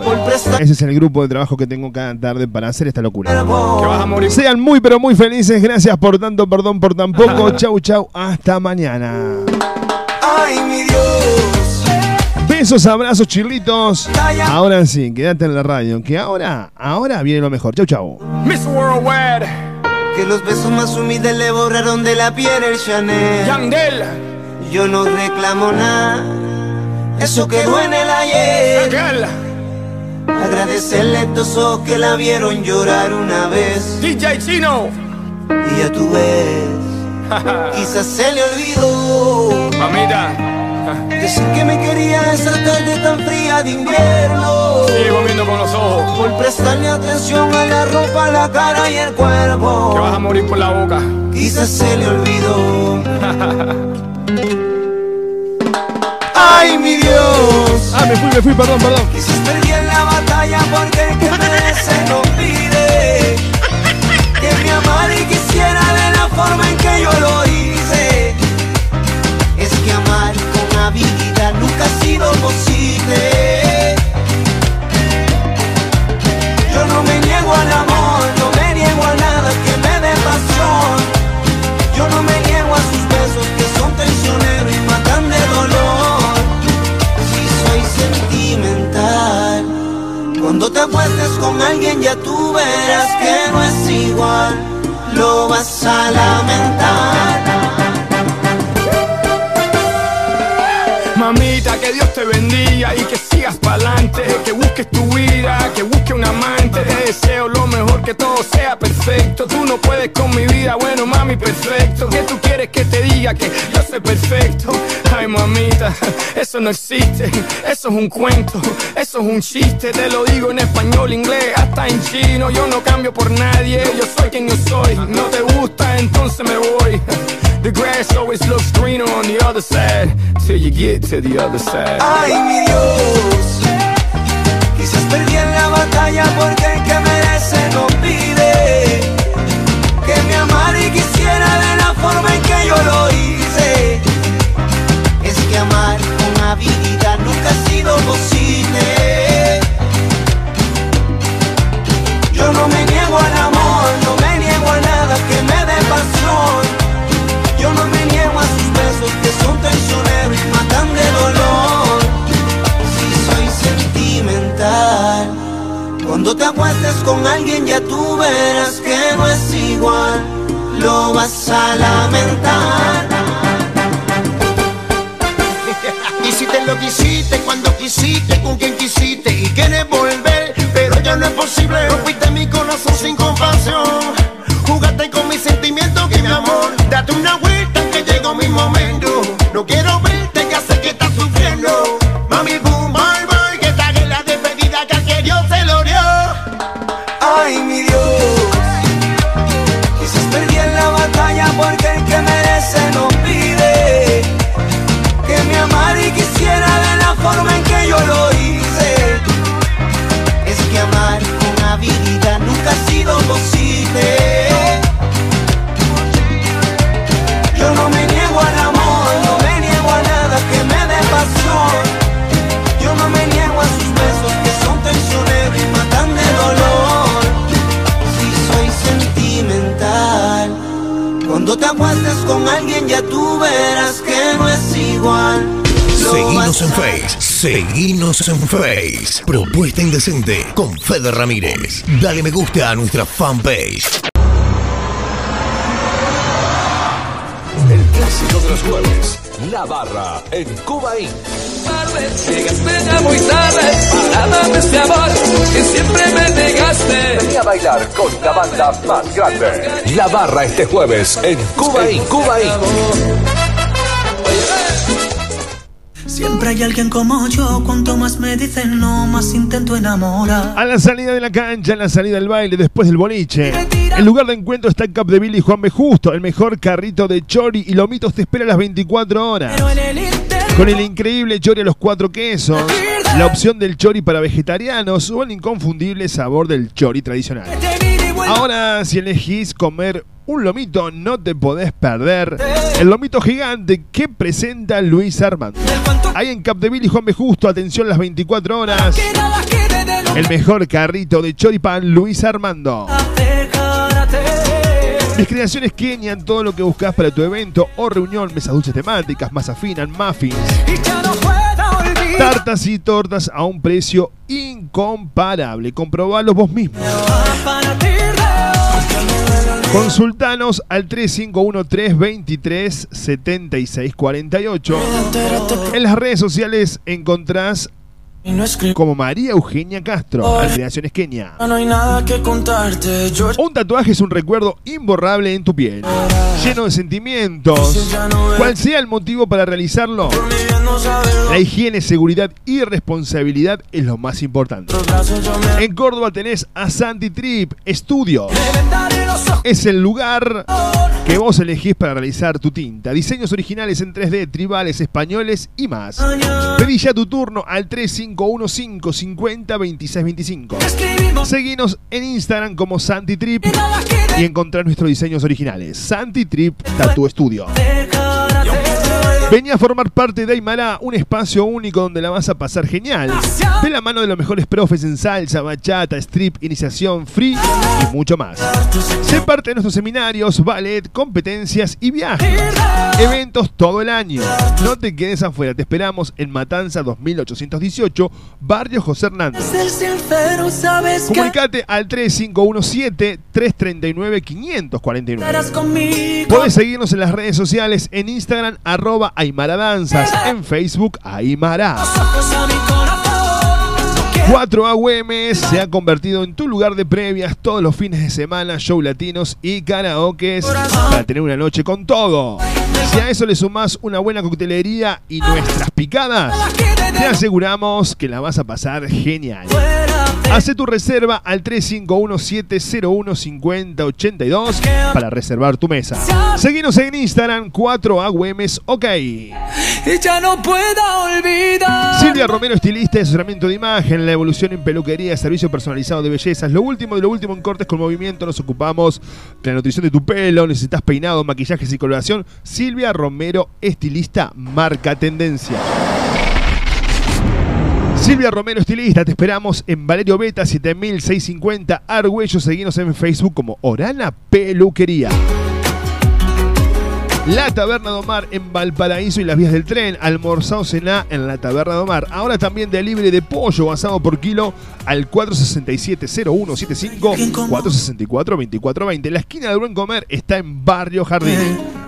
Ese es el grupo de trabajo que tengo cada tarde para hacer esta locura. Sean muy pero muy felices. Gracias por tanto, perdón por tan poco. Chau, chau. Hasta mañana. Besos, abrazos, chirlitos. Ahora sí, quédate en la radio. Que ahora, ahora viene lo mejor. Chau, chau. Miss Worldwide. Que los besos más humildes le borraron de la piel el Chanel. Yandel. Yo no reclamo nada. Eso quedó en el ayer. Agradecerle a estos ojos que la vieron llorar una vez. DJ Chino. Y ya tú ves. Quizás se le olvidó. Mamita. Decir que me quería esa tarde tan fría de invierno. Sigo viendo con los ojos. Por prestarle atención a la ropa, la cara y el cuerpo. Que vas a morir por la boca. Quizás se le olvidó. Ay, mi Dios. Ah, me fui, me fui, perdón, perdón. Quizás perdí en la batalla porque el que merece no pide. Que me amara y quisiera de la forma en que yo lo hice. Habilidad nunca ha sido posible. Yo no me niego al amor, no me niego a nada que me dé pasión. Yo no me niego a sus besos que son traicioneros y matan de dolor. Si soy sentimental, cuando te acuestes con alguien ya tú verás que no es igual. Lo vas a lamentar. Busques tu vida, que busques un amante. Te deseo lo mejor, que todo sea perfecto. Tú no puedes con mi vida, bueno, mami, perfecto. Que tú quieres que te diga que yo soy perfecto. Ay, mamita, eso no existe. Eso es un cuento, eso es un chiste. Te lo digo en español, inglés, hasta en chino. Yo no cambio por nadie, yo soy quien yo soy. No te gusta, entonces me voy. The grass always looks greener on the other side till you get to the other side. Ay, mi Dios. Quizás perdí en la batalla porque el que merece no pide. Que me amara y quisiera de la forma en que yo lo hice. Es que amar con habilidad nunca ha sido posible. Cuando te acuestes con alguien ya tú verás que no es igual. Lo vas a lamentar. Hiciste lo que hiciste cuando quisiste, con quien quisiste y quieres volver, pero ya no es posible. Rompiste mi corazón sin compasión, jugaste con mis sentimientos, que mi amor, ya tú verás que no es igual. Vas en Face, seguinos en Face. Propuesta Indecente con Fede Ramírez. Dale me gusta a nuestra fanpage. El clásico de los jueves. La Barra en Cuba Inc. Llegaste ya muy tarde para darme este amor que siempre me negaste. Vení a bailar con la banda más grande. La Barra este jueves en Cuba Inc. Cuba Inc. Siempre hay alguien como yo, cuanto más me dicen no, más intento enamorar. A la salida de la cancha, a la salida del baile, después del boliche. El lugar de encuentro está en Capdeville y Juan B. Justo. El mejor carrito de chori y lomitos te espera a las 24 horas. Con el increíble chori a los cuatro quesos, la opción del chori para vegetarianos o el inconfundible sabor del chori tradicional. Ahora, si elegís comer un lomito, no te podés perder el lomito gigante que presenta Luis Armando. Ahí en Capdeville y Juan B. Justo, atención las 24 horas. El mejor carrito de choripan Luis Armando. Mis creaciones Kenia, todo lo que buscas para tu evento o reunión, mesas dulces temáticas, masa fina, muffins. Tartas y tortas a un precio incomparable. Comprobalo vos mismo. Consultanos al 351-323-7648. En las redes sociales encontrás como María Eugenia Castro, Creaciones Kenia. No hay nada que contarte. Yo Un tatuaje es un recuerdo imborrable en tu piel, lleno de sentimientos. Cual sea el motivo para realizarlo, la higiene, seguridad y responsabilidad es lo más importante. En Córdoba tenés a Santi Trip Studio. Es el lugar que vos elegís para realizar tu tinta. Diseños originales en 3D, tribales, españoles y más. Pedí ya tu turno al 3515 50 26 25. Seguinos en Instagram como Santi Trip y encontrar nuestros diseños originales. Santi Trip Tattoo Studio. Vení a formar parte de Aymara, un espacio único donde la vas a pasar genial. De la mano de los mejores profes en salsa, bachata, strip, iniciación, free y mucho más. Sé parte de nuestros seminarios, ballet, competencias y viajes. Eventos todo el año. No te quedes afuera, te esperamos en Matanza 2818, Barrio José Hernández. Comunicate al 3517-339-549. estarás conmigo. Puedes seguirnos en las redes sociales en Instagram arroba Aymara Danzas, en Facebook Aymara. Ojos a mi corazón. 4 AUM se ha convertido en tu lugar de previas todos los fines de semana, show latinos y karaokes para tener una noche con todo. Si a eso le sumás una buena coctelería y nuestras picadas, te aseguramos que la vas a pasar genial. Hace tu reserva al 351-701-5082 para reservar tu mesa. Seguinos en Instagram 4 AUMs OK. Y ya no puedo olvidar. Silvia Romero, estilista de asesoramiento de imagen, la evolución en peluquería, servicio personalizado de bellezas, lo último de lo último en cortes con movimiento, nos ocupamos de la nutrición de tu pelo, necesitas peinado, maquillajes y coloración. Silvia Romero, estilista, marca tendencia. Silvia Romero, estilista, te esperamos en Valerio Beta 7650 Argüello. Seguinos en Facebook como Orana Peluquería. La Taberna de Omar en Valparaíso y las vías del tren. Almorzado cená en la Taberna de Omar. Ahora también delivery de pollo asado por kilo al 467-0175 464-2420. La esquina del Buen Comer está en Barrio Jardín.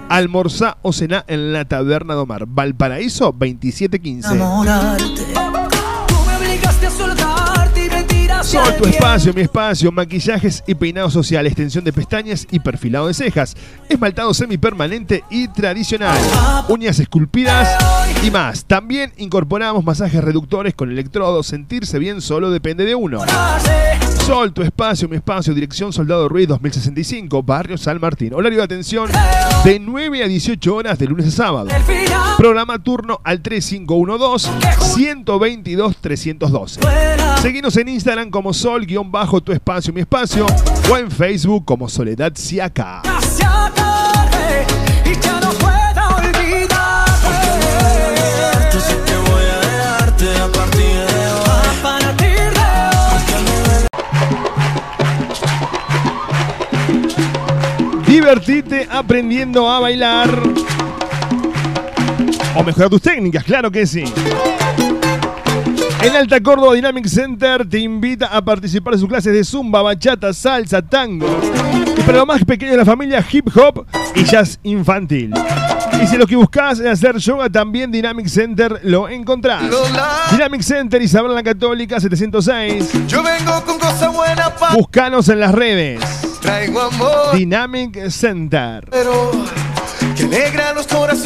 Almorzá o cená en la Taberna de Omar. Valparaíso 2715. Enamorarte. Sol, tu espacio, mi espacio, maquillajes y peinado social, extensión de pestañas y perfilado de cejas, esmaltado semipermanente y tradicional, uñas esculpidas y más. También incorporamos masajes reductores con electrodos, sentirse bien solo depende de uno. Sol, tu espacio, mi espacio, dirección Soldado Ruiz 2065, Barrio San Martín. Horario de atención de 9 a 18 horas de lunes a sábado. Programa turno al 3512-122-312. Seguinos en Instagram como Sol-tu espacio, mi espacio. O en Facebook como Soledad Siaca. Divertite aprendiendo a bailar. O mejorar tus técnicas, claro que sí. En Alta Córdoba Dynamic Center te invita a participar de sus clases de zumba, bachata, salsa, tango. Y para lo más pequeño de la familia, hip hop y jazz infantil. Y si lo que buscas es hacer yoga, también Dynamic Center lo encontrás. Dynamic Center Isabel la Católica 706. Yo vengo con cosas buenas pa' Buscanos en las redes. Traigo amor, Dynamic Center. pero que alegra los corazones.